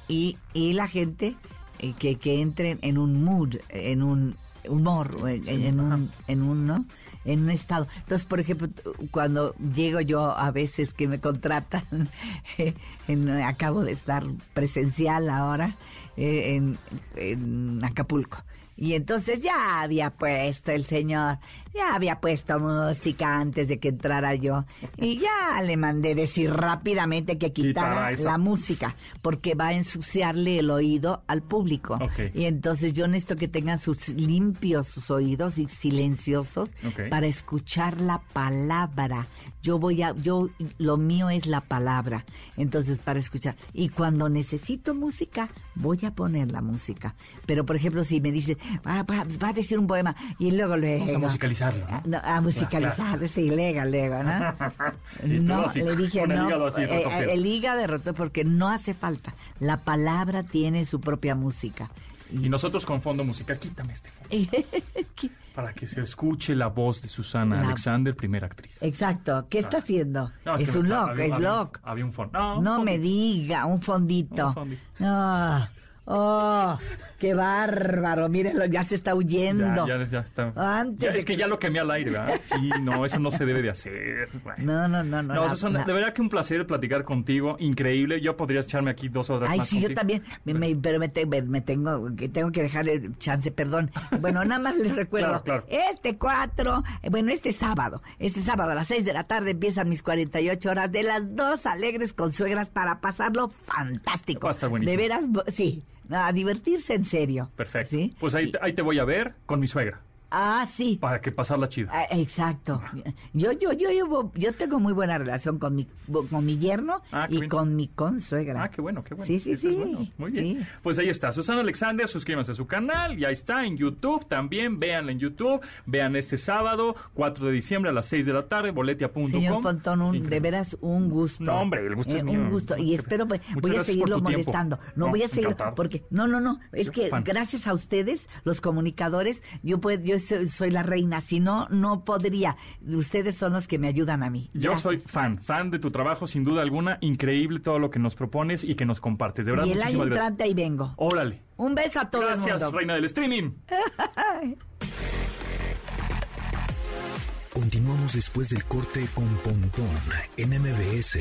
E: y, y la gente eh, que, que entren en un mood, en un humor, en, en un, en un, ¿no? En un estado. Entonces, por ejemplo, cuando llego yo a veces que me contratan, en- acabo de estar presencial ahora eh, en, en Acapulco. Y entonces ya había puesto el señor, ya había puesto música antes de que entrara yo. Y ya le mandé decir rápidamente que
B: Quitara
E: la música, porque va a ensuciarle el oído al público. Y entonces yo necesito que tengan sus limpios sus oídos y silenciosos para escuchar la palabra. Yo voy a, yo, lo mío es la palabra. Entonces, para escuchar. Y cuando necesito música, voy a poner la música. Pero, por ejemplo, si me dice, va, va- va a decir un poema y luego luego.
B: Vamos a musicalizarlo, ¿no?
E: Ah, no, a musicalizarlo, sí, luego, luego, ¿no? No,
B: así,
E: le dije,
B: con el
E: no.
B: hígado así
E: eh,
B: retorcido.
E: el hígado roto porque no hace falta. La palabra tiene su propia música.
B: Y nosotros con fondo musical, quítame este fondo. Para que se escuche la voz de Susana
E: La-
B: Alexander, primera actriz.
E: Exacto. ¿Qué está haciendo?
B: No,
E: es
B: que
E: un
B: había-
E: es
B: había-
E: lock.
B: Había un fondo. No,
E: No me diga, un fondito.
B: Un fondito.
E: Ah, oh, qué bárbaro. Mírenlo, ya se está huyendo.
B: Ya, ya, ya está.
E: Antes
B: Ya, es que
E: que-
B: ya lo quemé al aire, ¿verdad? Sí, no, eso no se debe de hacer.
E: No, no, no, no.
B: No,
E: la-
B: de verdad que un placer platicar contigo, increíble. Yo podría echarme aquí dos horas
E: Ay,
B: más
E: sí, yo también, me- me- pero me, te- me- me tengo que tengo que dejarle chance, perdón. Bueno, nada más les recuerdo,
B: Claro, claro.
E: este 4, eh, bueno, este sábado, este sábado a las 6 de la tarde empiezan mis 48 horas de las dos alegres consuegras para pasarlo fantástico.
B: Va a estar buenísimo.
E: De veras, sí, a divertirse en serio.
B: Perfecto.
E: ¿Sí?
B: Pues ahí, ahí te voy a ver con mi suegra,
E: Ah, sí.
B: para que pasarla chido.
E: Ah, exacto. Yo, yo, yo, yo, yo tengo muy buena relación con mi, con mi yerno
B: Ah,
E: y
B: bien.
E: con mi consuegra.
B: Ah, qué bueno, qué bueno.
E: Sí, sí,
B: Eso
E: sí.
B: bueno. Muy bien.
E: Sí.
B: Pues ahí está. Susana Alexander, suscríbanse a su canal. Ya está en YouTube también. Véanla en YouTube. Vean este sábado, 4 de diciembre a las 6 de la tarde, boletia.com.
E: Señor Pontón, un- de veras un gusto. Eh,
B: No, hombre, el gusto es mío.
E: Un gusto. Y espero, pues, voy a seguirlo molestando. No,
B: No,
E: voy a seguir,
B: encantado.
E: porque, no, no, no, es que
B: fan.
E: gracias a ustedes, los comunicadores, yo puedo, yo soy, soy la reina, si no, no podría. Ustedes son los que me ayudan a mí.
B: Yo soy fan, fan de tu trabajo, sin duda alguna. Increíble todo lo que nos propones y que nos compartes. De verdad,
E: Y el año entrante ahí vengo.
B: Órale.
E: Un beso a todo el
B: Gracias,
E: mundo.
B: reina del streaming.
A: Continuamos después del corte con Pontón en MBS.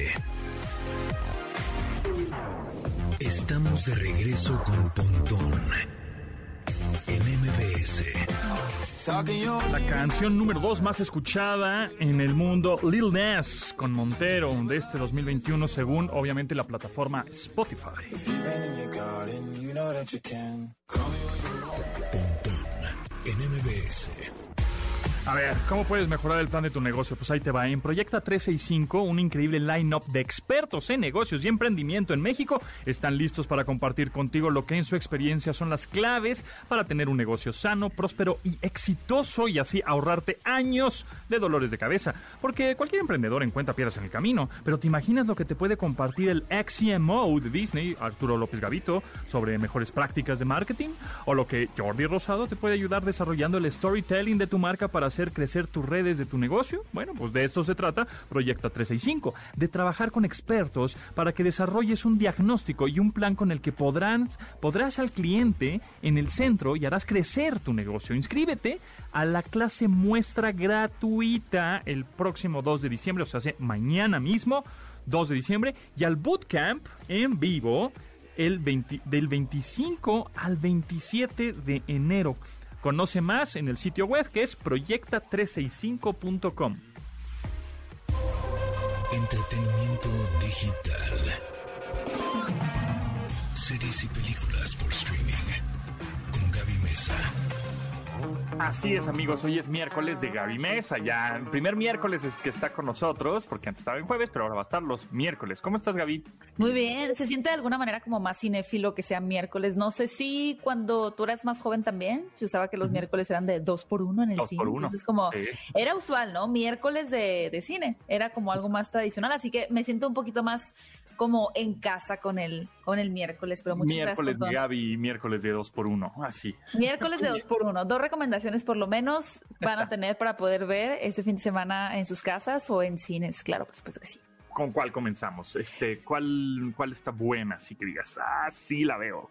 A: Estamos de regreso con Pontón en MBS.
B: La canción número 2 más escuchada en el mundo, Lil Nas con Montero de este 2021 según obviamente la plataforma Spotify.
A: Pontón en MBS.
B: A ver, ¿cómo puedes mejorar el plan de tu negocio? Pues ahí te va. En Proyecta 365, un increíble line-up de expertos en negocios y emprendimiento en México están listos para compartir contigo lo que en su experiencia son las claves para tener un negocio sano, próspero y exitoso y así ahorrarte años de dolores de cabeza. Porque cualquier emprendedor encuentra piedras en el camino, pero ¿te imaginas lo que te puede compartir el XCMO de Disney, Arturo López Gavito, sobre mejores prácticas de marketing? ¿O lo que Jordi Rosado te puede ayudar desarrollando el storytelling de tu marca para hacer crecer tus redes de tu negocio? Bueno, pues de esto se trata Proyecta 365, de trabajar con expertos para que desarrolles un diagnóstico y un plan con el que podrás, podrás al cliente en el centro y harás crecer tu negocio. Inscríbete a la clase muestra gratuita el próximo 2 de diciembre, o sea, mañana mismo, 2 de diciembre, y al bootcamp en vivo el 20 del 25 al 27 de enero. Conoce más en el sitio web que es proyecta365.com.
A: Entretenimiento digital. Series y películas por streaming. Con Gaby Mesa.
B: Así es, amigos. Hoy es miércoles de Gaby Mesa. Ya, el primer miércoles es que está con nosotros, porque antes estaba en jueves, pero ahora va a estar los miércoles. ¿Cómo estás, Gaby?
F: Muy bien, se siente de alguna manera como más cinéfilo que sea miércoles. No sé si cuando tú eras más joven también se usaba que los miércoles eran de dos por uno en el
B: Dos
F: cine.
B: por uno,
F: Entonces, como
B: sí.
F: era usual, ¿no? Miércoles de, de cine era como algo más tradicional. Así que me siento un poquito más como en casa con el, con el miércoles. Pero muchas
B: miércoles
F: gracias.
B: de. Gaby y miércoles de 2 por 1 Así.
F: Miércoles de dos por uno. Dos recomendaciones por lo menos van a tener para poder ver este fin de semana en sus casas o en cines. Claro, por supuesto que sí.
B: ¿Con cuál comenzamos? Este, ¿cuál, ¿Cuál está buena? Así que digas, ah, sí la veo.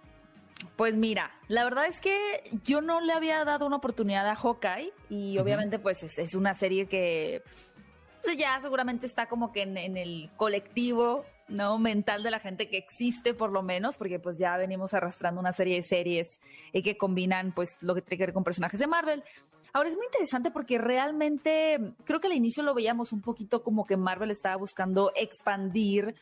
F: Pues mira, la verdad es que yo no le había dado una oportunidad a Hawkeye y obviamente pues es, es una serie que pues, ya seguramente está como que en, en el colectivo no mental de la gente que existe por lo menos porque pues ya venimos arrastrando una serie de series eh, que combinan pues lo que tiene que ver con personajes de Marvel. Ahora es muy interesante porque realmente creo que al inicio lo veíamos un poquito como que Marvel estaba buscando expandir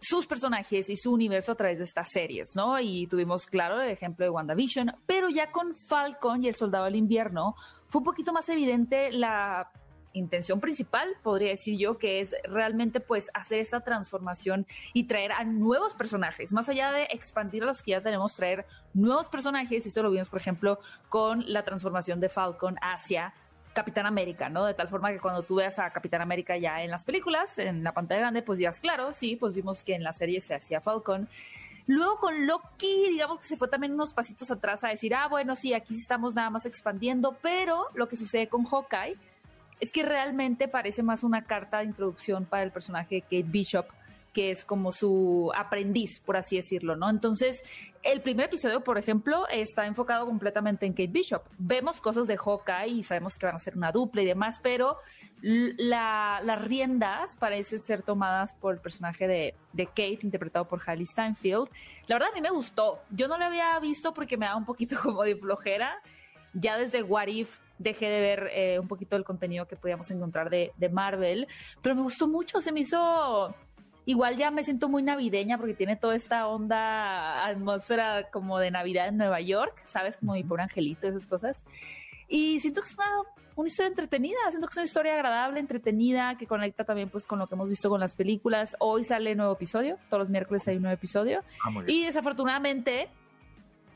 F: sus personajes y su universo a través de estas series, ¿no? Y tuvimos, claro, el ejemplo de WandaVision, pero ya con Falcon y el Soldado del Invierno fue un poquito más evidente la intención principal, podría decir yo, que es realmente pues hacer esa transformación y traer a nuevos personajes, más allá de expandir a los que ya tenemos, traer nuevos personajes, y eso lo vimos, por ejemplo, con la transformación de Falcon hacia Capitán América, ¿no? De tal forma que cuando tú veas a Capitán América ya en las películas, en la pantalla grande, pues digas, claro, sí, pues vimos que en la serie se hacía Falcon. Luego con Loki, digamos que se fue también unos pasitos atrás a decir, ah, bueno, sí, aquí estamos nada más expandiendo, pero lo que sucede con Hawkeye es que realmente parece más una carta de introducción para el personaje de Kate Bishop, que es como su aprendiz, por así decirlo, ¿no? Entonces, el primer episodio, por ejemplo, está enfocado completamente en Kate Bishop. Vemos cosas de Hawkeye y sabemos que van a ser una dupla y demás, pero la- las riendas parecen ser tomadas por el personaje de, Kate, interpretado por Hailey Steinfeld. La verdad, a mí me gustó. Yo no lo había visto porque me daba un poquito como de flojera. Ya desde What If dejé de ver eh, un poquito el contenido que podíamos encontrar de, de Marvel, pero me gustó mucho, se me hizo... Igual ya me siento muy navideña porque tiene toda esta onda, atmósfera como de Navidad en Nueva York, ¿sabes? Como mi pobre angelito, esas cosas. Y siento que es una, una historia entretenida, siento que es una historia agradable, entretenida, que conecta también pues con lo que hemos visto con las películas. Hoy sale nuevo episodio, todos los miércoles hay un nuevo episodio.
B: Ah.
F: Y desafortunadamente,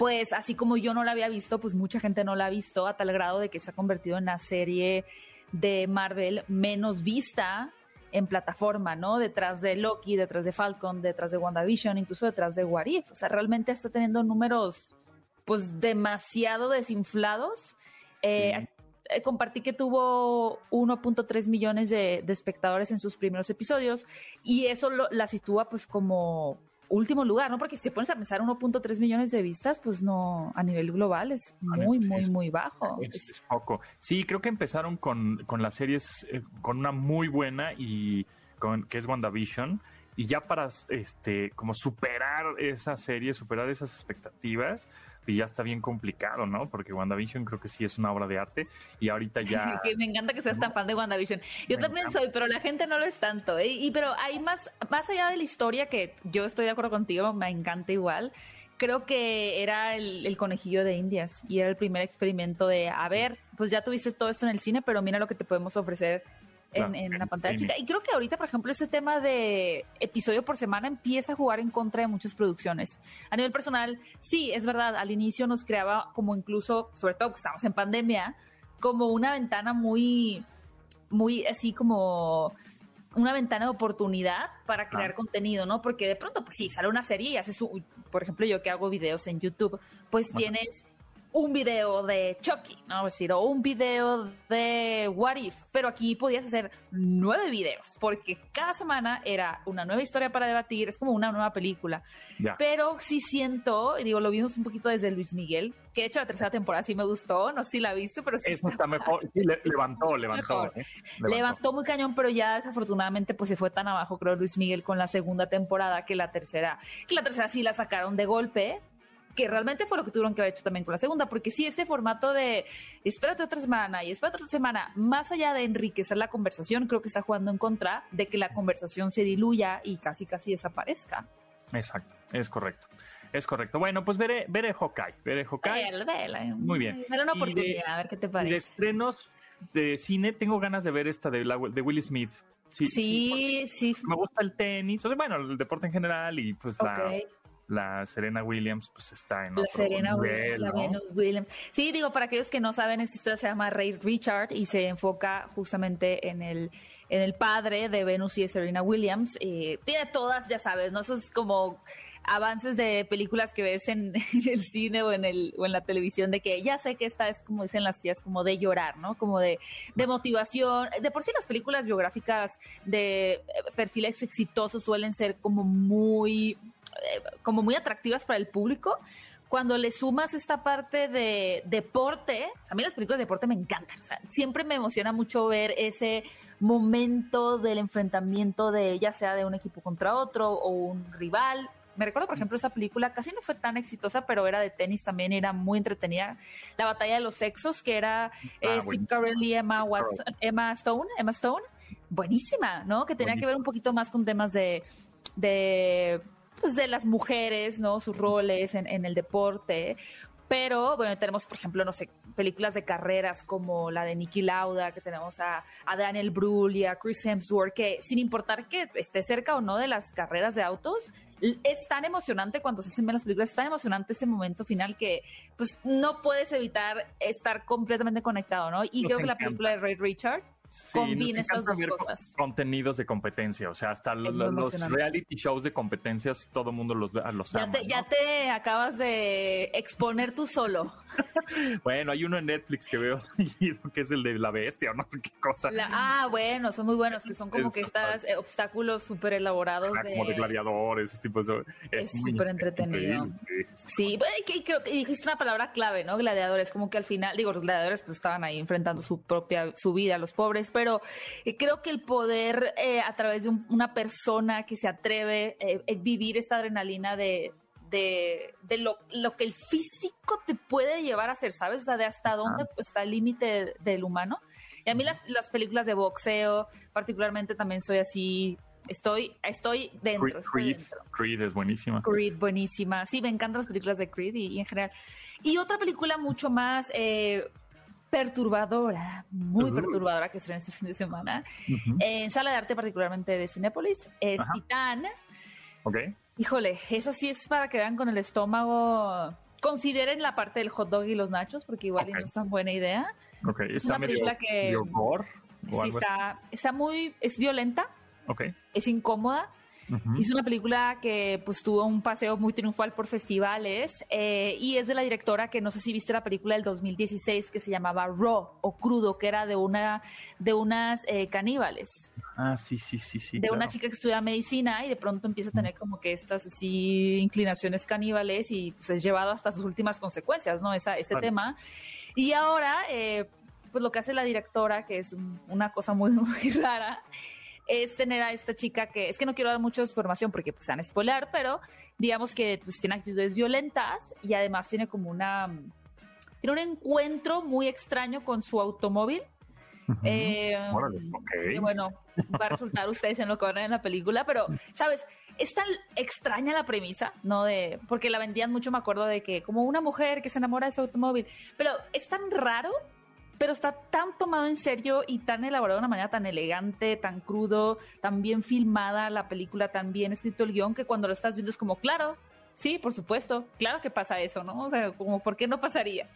F: pues así como yo no la había visto, pues mucha gente no la ha visto a tal grado de que se ha convertido en la serie de Marvel menos vista en plataforma, ¿no? Detrás de Loki, detrás de Falcon, detrás de WandaVision, incluso detrás de What If. O sea, realmente está teniendo números pues demasiado desinflados. Eh, eh, compartí que tuvo 1.3 millones de, de espectadores en sus primeros episodios y eso lo- la sitúa pues como último lugar, ¿no? Porque si te pones a pensar 1.3 millones de vistas, pues no, a nivel global es muy, muy, muy bajo.
B: Es, es poco. Sí, creo que empezaron con, con las series eh, con una muy buena y con que es WandaVision y ya para este como superar esa serie, superar esas expectativas, y ya está bien complicado, ¿no? Porque WandaVision creo que sí es una obra de arte y ahorita ya...
F: me encanta que seas tan fan de WandaVision. Yo también soy, pero la gente no lo es tanto. ¿eh? Y pero hay más, más allá de la historia que yo estoy de acuerdo contigo, me encanta igual. Creo que era el, el conejillo de Indias y era el primer experimento de, a ver, pues ya tuviste todo esto en el cine, pero mira lo que te podemos ofrecer en, en, la pantalla chica. Y creo que ahorita, por ejemplo, ese tema de episodio por semana empieza a jugar en contra de muchas producciones. A nivel personal, sí, es verdad, al inicio nos creaba como incluso, sobre todo que estamos en pandemia, como una ventana muy, muy así como una ventana de oportunidad para crear contenido, ¿no? Porque de pronto, pues sí, sale una serie y haces, por ejemplo, yo que hago videos en YouTube, pues tienes un video de Chucky, ¿no? Es decir, o un video de What If, pero aquí podías hacer nueve videos, porque cada semana era una nueva historia para debatir, es como una nueva película. Pero sí siento, y digo, lo vimos un poquito desde Luis Miguel, que de hecho la tercera temporada sí me gustó, no sé si la viste, pero sí.
B: está, mejor, sí, levantó, levantó, ¿eh?
F: levantó. Levantó muy cañón, pero ya desafortunadamente pues se fue tan abajo, creo, Luis Miguel con la segunda temporada que la tercera, que la tercera sí la sacaron de golpe, que realmente fue lo que tuvieron que haber hecho también con la segunda, porque si este formato de espérate otra semana y espérate otra semana, más allá de enriquecer la conversación, creo que está jugando en contra de que la conversación se diluya y casi casi desaparezca.
B: Exacto, es correcto. Es correcto. Bueno, pues veré, veré Hawkeye. Veré Hawkeye. Muy bien.
F: Una oportunidad, a ver qué te parece.
B: De estrenos de cine, tengo ganas de ver esta de, la, de Will Smith.
F: Sí, sí, sí,
B: Me gusta el tenis, o sea, bueno, el deporte en general y pues la la Serena Williams pues está en
F: la Serena Williams, Sí, digo, para aquellos que no saben, esta historia se llama Ray Richard y se enfoca justamente en el en el padre de Venus y de Serena Williams. Eh, tiene todas, ya sabes, ¿no? Esos como avances de películas que ves en, el cine o en el o en la televisión de que ya sé que esta es como dicen las tías como de llorar, ¿no? Como de, de motivación. De por sí las películas biográficas de eh, perfiles exitosos suelen ser como muy eh, como muy atractivas para el público. Cuando le sumas esta parte de deporte, a mí las películas de deporte me encantan. siempre me emociona mucho ver ese momento del enfrentamiento de ya sea de un equipo contra otro o un rival. Me recuerdo, por ejemplo, esa película casi no fue tan exitosa, pero era de tenis también, era muy entretenida. La batalla de los sexos, que era ah, eh, Steve Carell y Emma, Emma Stone, Emma Stone, buenísima, ¿no? Que tenía que ver un poquito más con temas de, de pues, de las mujeres, ¿no? Sus roles en, en el deporte. Pero, bueno, tenemos, por ejemplo, no sé, películas de carreras como la de Nicky Lauda, que tenemos a, a, Daniel Brühl y a Chris Hemsworth, que sin importar que esté cerca o no de las carreras de autos, es tan emocionante cuando se hacen bien las películas, es tan emocionante ese momento final que pues no puedes evitar estar completamente conectado, ¿no? Y creo que la película de Ray Richard sí, combina estas dos cosas.
B: Contenidos de competencia, o sea, hasta los, reality shows de competencias, todo el mundo los, los
F: ya
B: ama.
F: Te, Ya te acabas de exponer tú solo.
B: bueno, hay uno en Netflix que veo que es el de la bestia o no sé qué cosa.
F: ah, bueno, son muy buenos, que son como que estos eh, obstáculos súper elaborados.
B: de, como de gladiadores, ese tipo de...
F: Es súper entretenido. Sí, sí, creo que dijiste una palabra clave, ¿no? Gladiadores, como que al final, digo, los gladiadores pues estaban ahí enfrentando su propia, su vida, los pobres, pero eh, creo que el poder eh, a través de una persona que se atreve a vivir esta adrenalina de de, lo, que el físico te puede llevar a hacer, ¿sabes? O sea, de hasta dónde está el límite del humano. Y a mí las, las, películas de boxeo, particularmente también soy así, estoy, estoy dentro.
B: Creed, es buenísima.
F: Creed, buenísima. Sí, me encantan las películas de Creed y, en general. Y otra película mucho más eh, perturbadora, muy perturbadora que en este fin de semana, en sala de arte particularmente de Cinépolis, es Titán.
B: Ok.
F: Híjole, eso sí es para que vean con el estómago. Consideren la parte del hot dog y los nachos, porque igual no es tan buena idea.
B: Ok,
F: es una película que. sí, está, está muy. Es violenta.
B: Ok.
F: Es incómoda. Es una película que pues tuvo un paseo muy triunfal por festivales eh, y es de la directora que no sé si viste la película del 2016 que se llamaba Raw o Crudo, que era de una de unas eh, caníbales.
B: Ah, sí, sí, sí, sí.
F: De una chica que estudia medicina y de pronto empieza a tener como que estas así inclinaciones caníbales y pues es llevado hasta sus últimas consecuencias, ¿no? Esa, este tema. Y ahora, eh, pues lo que hace la directora, que es una cosa muy, muy rara, es tener a esta chica que, es que no quiero dar mucha información porque pues van a spoiler, pero digamos que pues, tiene actitudes violentas y además tiene como una, tiene un encuentro muy extraño con su automóvil. Eh,
B: Órale,
F: y bueno, va a resultar ustedes en lo que van a ver en la película, pero, ¿sabes? Es tan extraña la premisa, ¿no? De, porque la vendían mucho, me acuerdo de que como una mujer que se enamora de su automóvil, pero es tan raro, pero está tan tomado en serio y tan elaborado de una manera tan elegante, tan crudo, tan bien filmada la película, tan bien escrito el guion, que cuando lo estás viendo es como, claro, sí, por supuesto, claro que pasa eso, ¿no? O sea, como, ¿por qué no pasaría?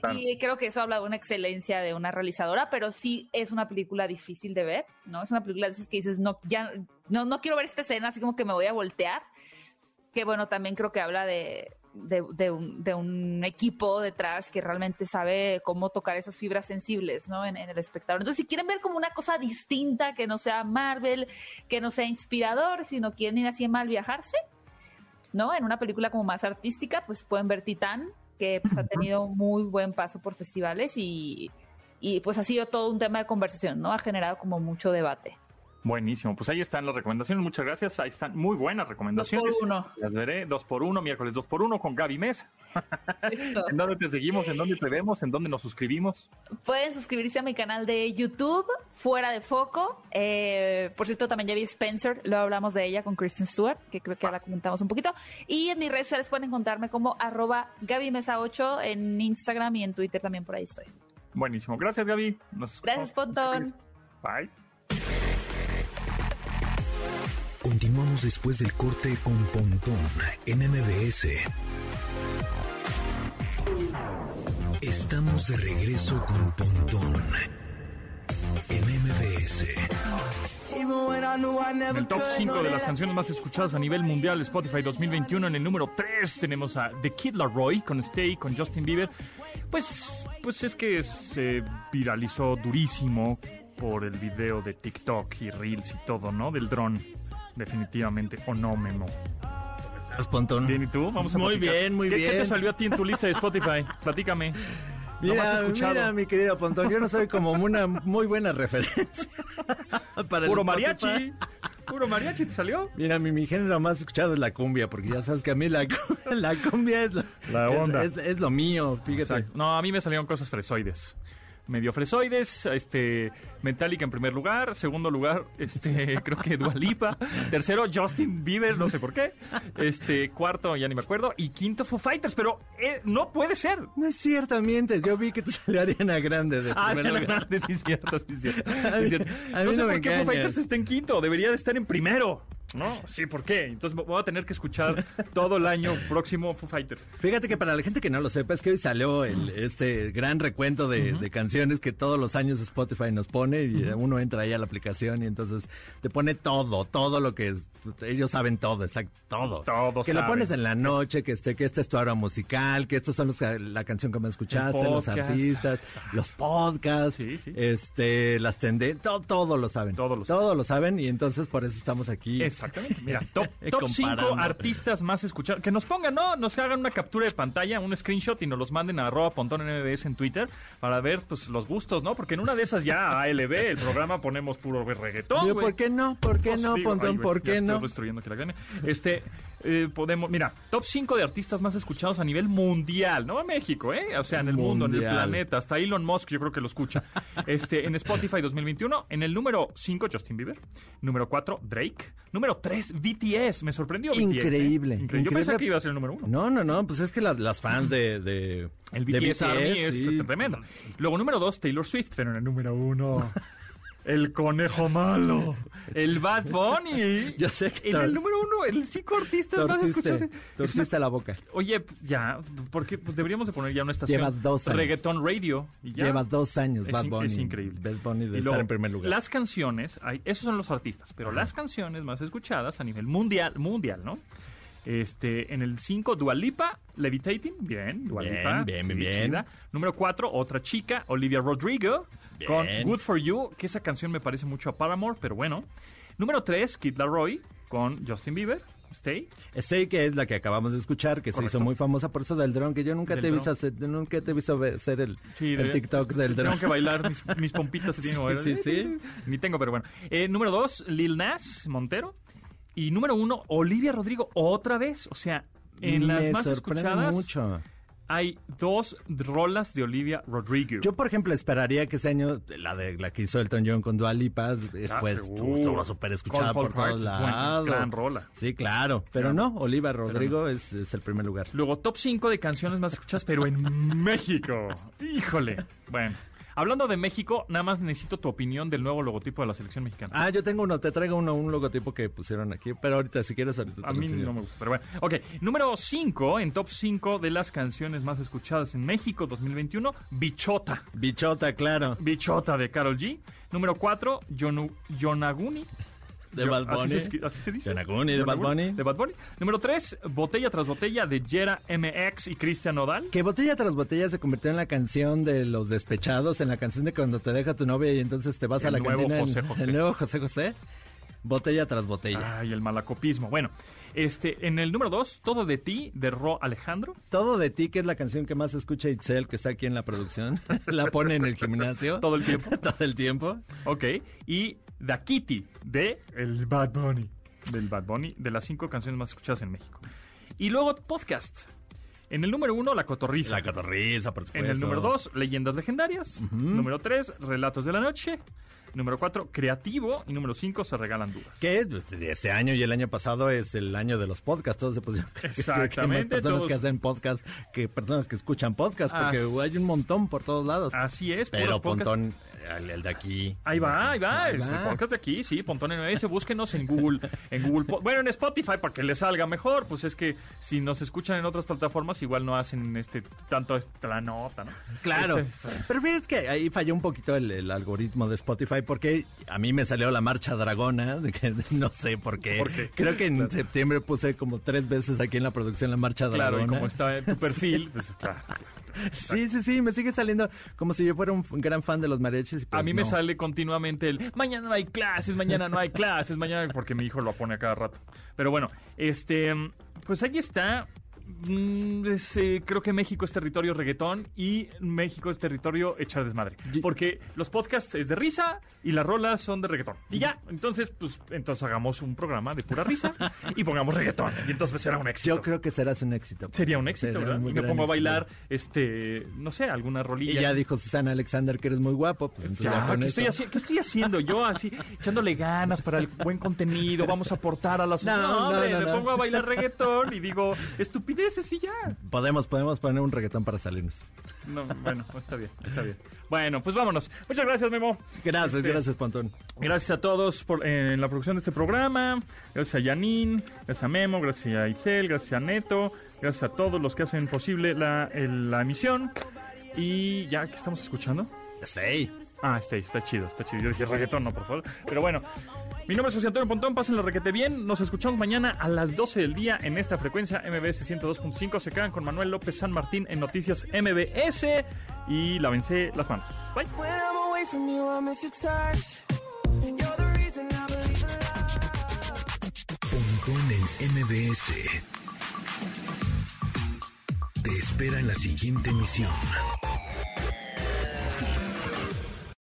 B: Claro.
F: Y creo que eso habla de una excelencia de una realizadora, pero sí es una película difícil de ver, ¿no? Es una película de esas que dices, no, ya, no, no quiero ver esta escena, así como que me voy a voltear. Que bueno, también creo que habla de, de, de un, de un equipo detrás que realmente sabe cómo tocar esas fibras sensibles, ¿no? En, en el espectador. Entonces, si quieren ver como una cosa distinta, que no sea Marvel, que no sea inspirador, sino quieren ir así mal viajarse, ¿no? En una película como más artística, pues pueden ver Titán, que pues, ha tenido muy buen paso por festivales y, y pues ha sido todo un tema de conversación, ¿no? Ha generado como mucho debate.
B: Buenísimo, pues ahí están las recomendaciones, muchas gracias, ahí están muy buenas
F: Dos
B: recomendaciones.
F: por uno.
B: Las veré dos por uno, miércoles dos por uno con Gaby Mesa. ¿En dónde te seguimos? ¿En dónde te vemos? ¿En dónde nos suscribimos?
F: Pueden suscribirse a mi canal de YouTube, Fuera de Foco. Eh, por cierto, también ya vi Spencer, lo hablamos de ella con Kristen Stewart, que creo que ya la comentamos un poquito. Y en mis redes sociales pueden encontrarme como arroba Gaby Mesa 8 en Instagram y en Twitter también por ahí estoy.
B: Buenísimo, gracias Gaby. Nos
F: Gracias. Pontón.
B: Bye.
A: Continuamos después del corte con Pontón en MBS. Estamos de regreso con Pontón en MBS.
B: En el top 5 de las canciones más escuchadas a nivel mundial Spotify 2021, en el número 3 tenemos a The Kid Laroi con Stay, con Justin Bieber. Pues, pues es que se viralizó durísimo por el video de TikTok y Reels y todo, ¿no? Del dron, definitivamente. ¿O no, Memo?
G: Estás, Pontón.
B: Bien, ¿y tú? Vamos a
G: Muy
B: platicar.
G: bien, muy
B: ¿Qué- ¿Qué te
G: bien.
B: salió a ti en tu lista de Spotify? Platícame. ¿Lo has
G: Mira,
B: escuchado?
G: mira, mi querido Pontón, yo no soy como una muy buena referencia para el
B: Puro mariachi. Puro mariachi te salió.
G: Mira, mi, mi género más escuchado es la cumbia, porque ya sabes que a mí la, la cumbia es lo,
B: La
G: es-
B: onda.
G: Es, es lo mío, fíjate.
B: Exacto. No, a mí me salieron cosas fresoides. Medio fresoides, este, Metallica en primer lugar, segundo lugar, este, creo que Dualipa, tercero Justin Bieber, no sé por qué, este, cuarto ya ni me acuerdo, y quinto Foo Fighters, pero eh, no puede ser.
G: No es cierto, mientes. Yo vi que te salió Ariana Grande de
B: Ah,
G: primer
B: Ariana
G: lugar.
B: Grande, sí es cierto, sí es cierto.
G: A
B: sí es
G: mí-
B: cierto.
G: a mí
B: no sé
G: no
B: por
G: me
B: qué Foo
G: engañas.
B: Fighters está en quinto, debería de estar en primero. No, sí, ¿por qué? Entonces voy a tener que escuchar todo el año próximo Foo Fighters.
G: Fíjate que para la gente que no lo sepa, es que hoy salió el, este gran recuento de, de canciones que todos los años Spotify nos pone y uno entra ahí a la aplicación y entonces te pone todo, todo lo que es, ellos saben todo, exacto, todo.
B: Todo
G: Que lo
B: saben.
G: pones en la noche, que este, que esta es tu hora musical, que estos son los, la canción que me escuchaste, los artistas, los podcasts,
B: Sí, sí.
G: este, las tendencias, todo, todo lo saben.
B: Todo lo
G: Todo lo saben y entonces por eso estamos aquí.
B: Exactamente. Mira, top, top 5
G: Comparando.
B: artistas más escuchados. Que nos pongan, ¿no? Nos hagan una captura de pantalla, un screenshot y nos los manden a arroba pontón en MBS en Twitter para ver pues los gustos, ¿no? Porque en una de esas ya ALB, el programa ponemos puro reggaetón,
G: Digo,
B: güey.
G: ¿Por qué no? ¿Por qué
B: Pues,
G: no,
B: digo,
G: Pontón? ¿Por qué
B: estoy
G: no?
B: destruyendo aquí la. Este, eh, podemos, mira, top 5 de artistas más escuchados a nivel mundial, no en México, ¿eh? O sea, en el mundo, en el planeta. Hasta Elon Musk yo creo que lo escucha. Este, en Spotify 2021, en el número 5, Justin Bieber. Número 4, Drake. Número 3, BTS. Me sorprendió BTS, ¿eh?
G: Increíble,
B: Increíble. Yo
G: increíble.
B: pensaba que iba a ser el número 1.
G: No, no, no, pues es que las, las fans de, de
B: El
G: de
B: BTS, Army es
G: sí.
B: tremendo. Luego, número 2, Taylor Swift. Pero en el número 1... El conejo malo. El Bad Bunny.
G: Yo sé que
B: En el número uno, el cinco artistas más escuchados.
G: Torciste, la boca.
B: Oye, ya, porque pues deberíamos de poner ya una estación.
G: Lleva dos años.
B: Reggaeton Radio. Y ya.
G: Lleva dos años
B: Es
G: Bad Bunny.
B: es increíble.
G: Bad Bunny de
B: Y
G: estar en primer lugar.
B: Las canciones, hay- esos son los artistas, pero las canciones más escuchadas a nivel mundial, mundial, ¿no? Este, en el 5, Dualipa, Levitating, bien, Dua
G: Bien, bien,
B: sí,
G: bien.
B: chida. Número 4, otra chica, Olivia Rodrigo,
G: Bien.
B: con Good For You, que esa canción me parece mucho a Paramore, pero bueno. Número 3, Kid Laroi, con Justin Bieber. Stay.
G: Stay, que es la que acabamos de escuchar, que se hizo muy famosa por eso del dron, que yo nunca
B: Del
G: te he visto hacer, nunca te he visto hacer el,
B: Sí,
G: el
B: de-
G: TikTok del
B: Tengo
G: dron.
B: que bailar, mis, mis pompitas se tienen que bailar.
G: Sí, sí.
B: Ni tengo, pero bueno. Eh, número dos, Lil Nas Montero. Y número uno, Olivia Rodrigo, otra vez. O sea, en las más escuchadas
G: mucho.
B: Hay dos rolas de Olivia Rodrigo.
G: Yo, por ejemplo, esperaría que ese año, la de la que hizo Elton John con Dua Lipa, después
B: seguro.
G: estuvo súper escuchada por todos lados.
B: gran rola.
G: Sí, claro. Pero
B: Claro.
G: no, Oliva Rodrigo es, es el primer lugar.
B: Luego, top 5 de canciones más escuchadas, pero en México. Híjole. Bueno, hablando de México, nada más necesito tu opinión del nuevo logotipo de la selección mexicana.
G: Ah, yo tengo uno, te traigo uno, un logotipo que pusieron aquí, pero ahorita si quieres ahorita te
B: A mí
G: enseño.
B: no me gusta, pero bueno. Ok, número 5, en top 5 de las canciones más escuchadas en México 2021, Bichota.
G: Bichota, claro.
B: Bichota de Carol G. Número 4, Yonaguni.
G: De
B: Yo-
G: Bad
B: así
G: Bunny.
B: se así se dice.
G: Yonaguni de Bad Bunny.
B: De Bad Bunny. Número 3, Botella tras Botella de Jera MX y Cristian Nodal.
G: Que botella tras botella se convirtió en la canción de los despechados, en la canción de cuando te deja tu novia y entonces te vas a la
B: nuevo
G: cantina. en-
B: José José.
G: El nuevo José José. Botella tras botella.
B: Ay, el malacopismo. Bueno, este, en el número 2, Todo de ti, de Ro Alejandro.
G: Todo de ti, que es la canción que más escucha Itzel, que está aquí en la producción. la pone en el gimnasio.
B: Todo el tiempo.
G: Todo el tiempo.
B: Ok. Y Da Kitty, de el Bad Bunny. Del Bad Bunny, de las cinco canciones más escuchadas en México. Y luego, podcast. En el número 1, La Cotorriza.
G: La cotorriza, por supuesto.
B: En el número 2, Leyendas Legendarias. Número 3, Relatos de la Noche. Número 4, Creativo. Y número 5, Se Regalan Dudas.
G: Que este año y el año pasado es el año de los podcasts. Todos se pusieron. que
B: Exactamente,
G: personas
B: todos-
G: que hacen podcast que personas que escuchan podcast, porque
B: As-
G: hay un montón por todos lados.
B: Así es,
G: Pero. Pontón, el, el de aquí.
B: Ahí va, ahí va,
G: Ahí
B: es el podcast de aquí, sí, Pontón NS, búsquenos en Google, en Google, bueno, en Spotify para que les salga mejor, pues es que si nos escuchan en otras plataformas igual no hacen este tanto esta nota, ¿no?
G: Claro.
B: Este-
G: Pero fíjate que ahí falló un poquito el, el algoritmo de Spotify porque a mí me salió la marcha dragona, que no sé por qué.
B: ¿Por qué?
G: Creo que en septiembre puse como tres veces aquí en la producción la marcha dragona.
B: claro, y como está en tu perfil, pues claro.
G: Sí, sí, sí, me sigue saliendo como si yo fuera un gran fan de los mariachis. pues
B: A mí me sale continuamente el mañana no hay clases, mañana no hay clases, mañana porque mi hijo lo pone a cada rato. Pero bueno, este, pues ahí está. Mm, es, eh, creo que México es territorio reggaetón y México es territorio echar desmadre. Porque los podcasts es de risa y las rolas son de reggaetón. Y ya, entonces, pues, entonces hagamos un programa de pura risa y pongamos reggaetón. Y entonces será un éxito.
G: Yo creo que serás un éxito.
B: Sería un éxito,
G: Sería
B: ¿verdad?
G: un
B: Y me pongo a
G: éxito.
B: bailar, este, no sé, alguna
G: Y
B: rolilla.
G: ya dijo Susana Alexander que eres muy guapo. Pues ya
B: ¿qué estoy, qué estoy haciendo? Yo así, echándole ganas para el buen contenido, vamos a aportar a la sociedad.
G: No,
B: No,
G: no,
B: hombre,
G: no,
B: me pongo a bailar reggaetón y digo, estupideces y ya.
G: Podemos, podemos poner un reggaetón para salirnos.
B: No, bueno, está bien, está bien. Bueno, pues vámonos. Muchas gracias, Memo.
G: Gracias,
B: Este,
G: gracias, Pontón.
B: Gracias a todos por eh, la producción de este programa. Gracias a Yanin, gracias a Memo, gracias a Itzel, gracias a Neto, gracias a todos los que hacen posible la, el- la emisión. Y ya, ¿qué estamos escuchando?
G: Sí.
B: Ah, está, está chido, está chido. Yo dije reggaetón, no, por favor. Pero bueno, mi nombre es José Antonio Pontón, pásenlo requete bien. Nos escuchamos mañana a las 12 del día en esta frecuencia MBS 102.5. Se quedan con Manuel López San Martín en Noticias MBS y lávense las manos. Bye.
A: Pontón en MBS. Te espera en la siguiente emisión.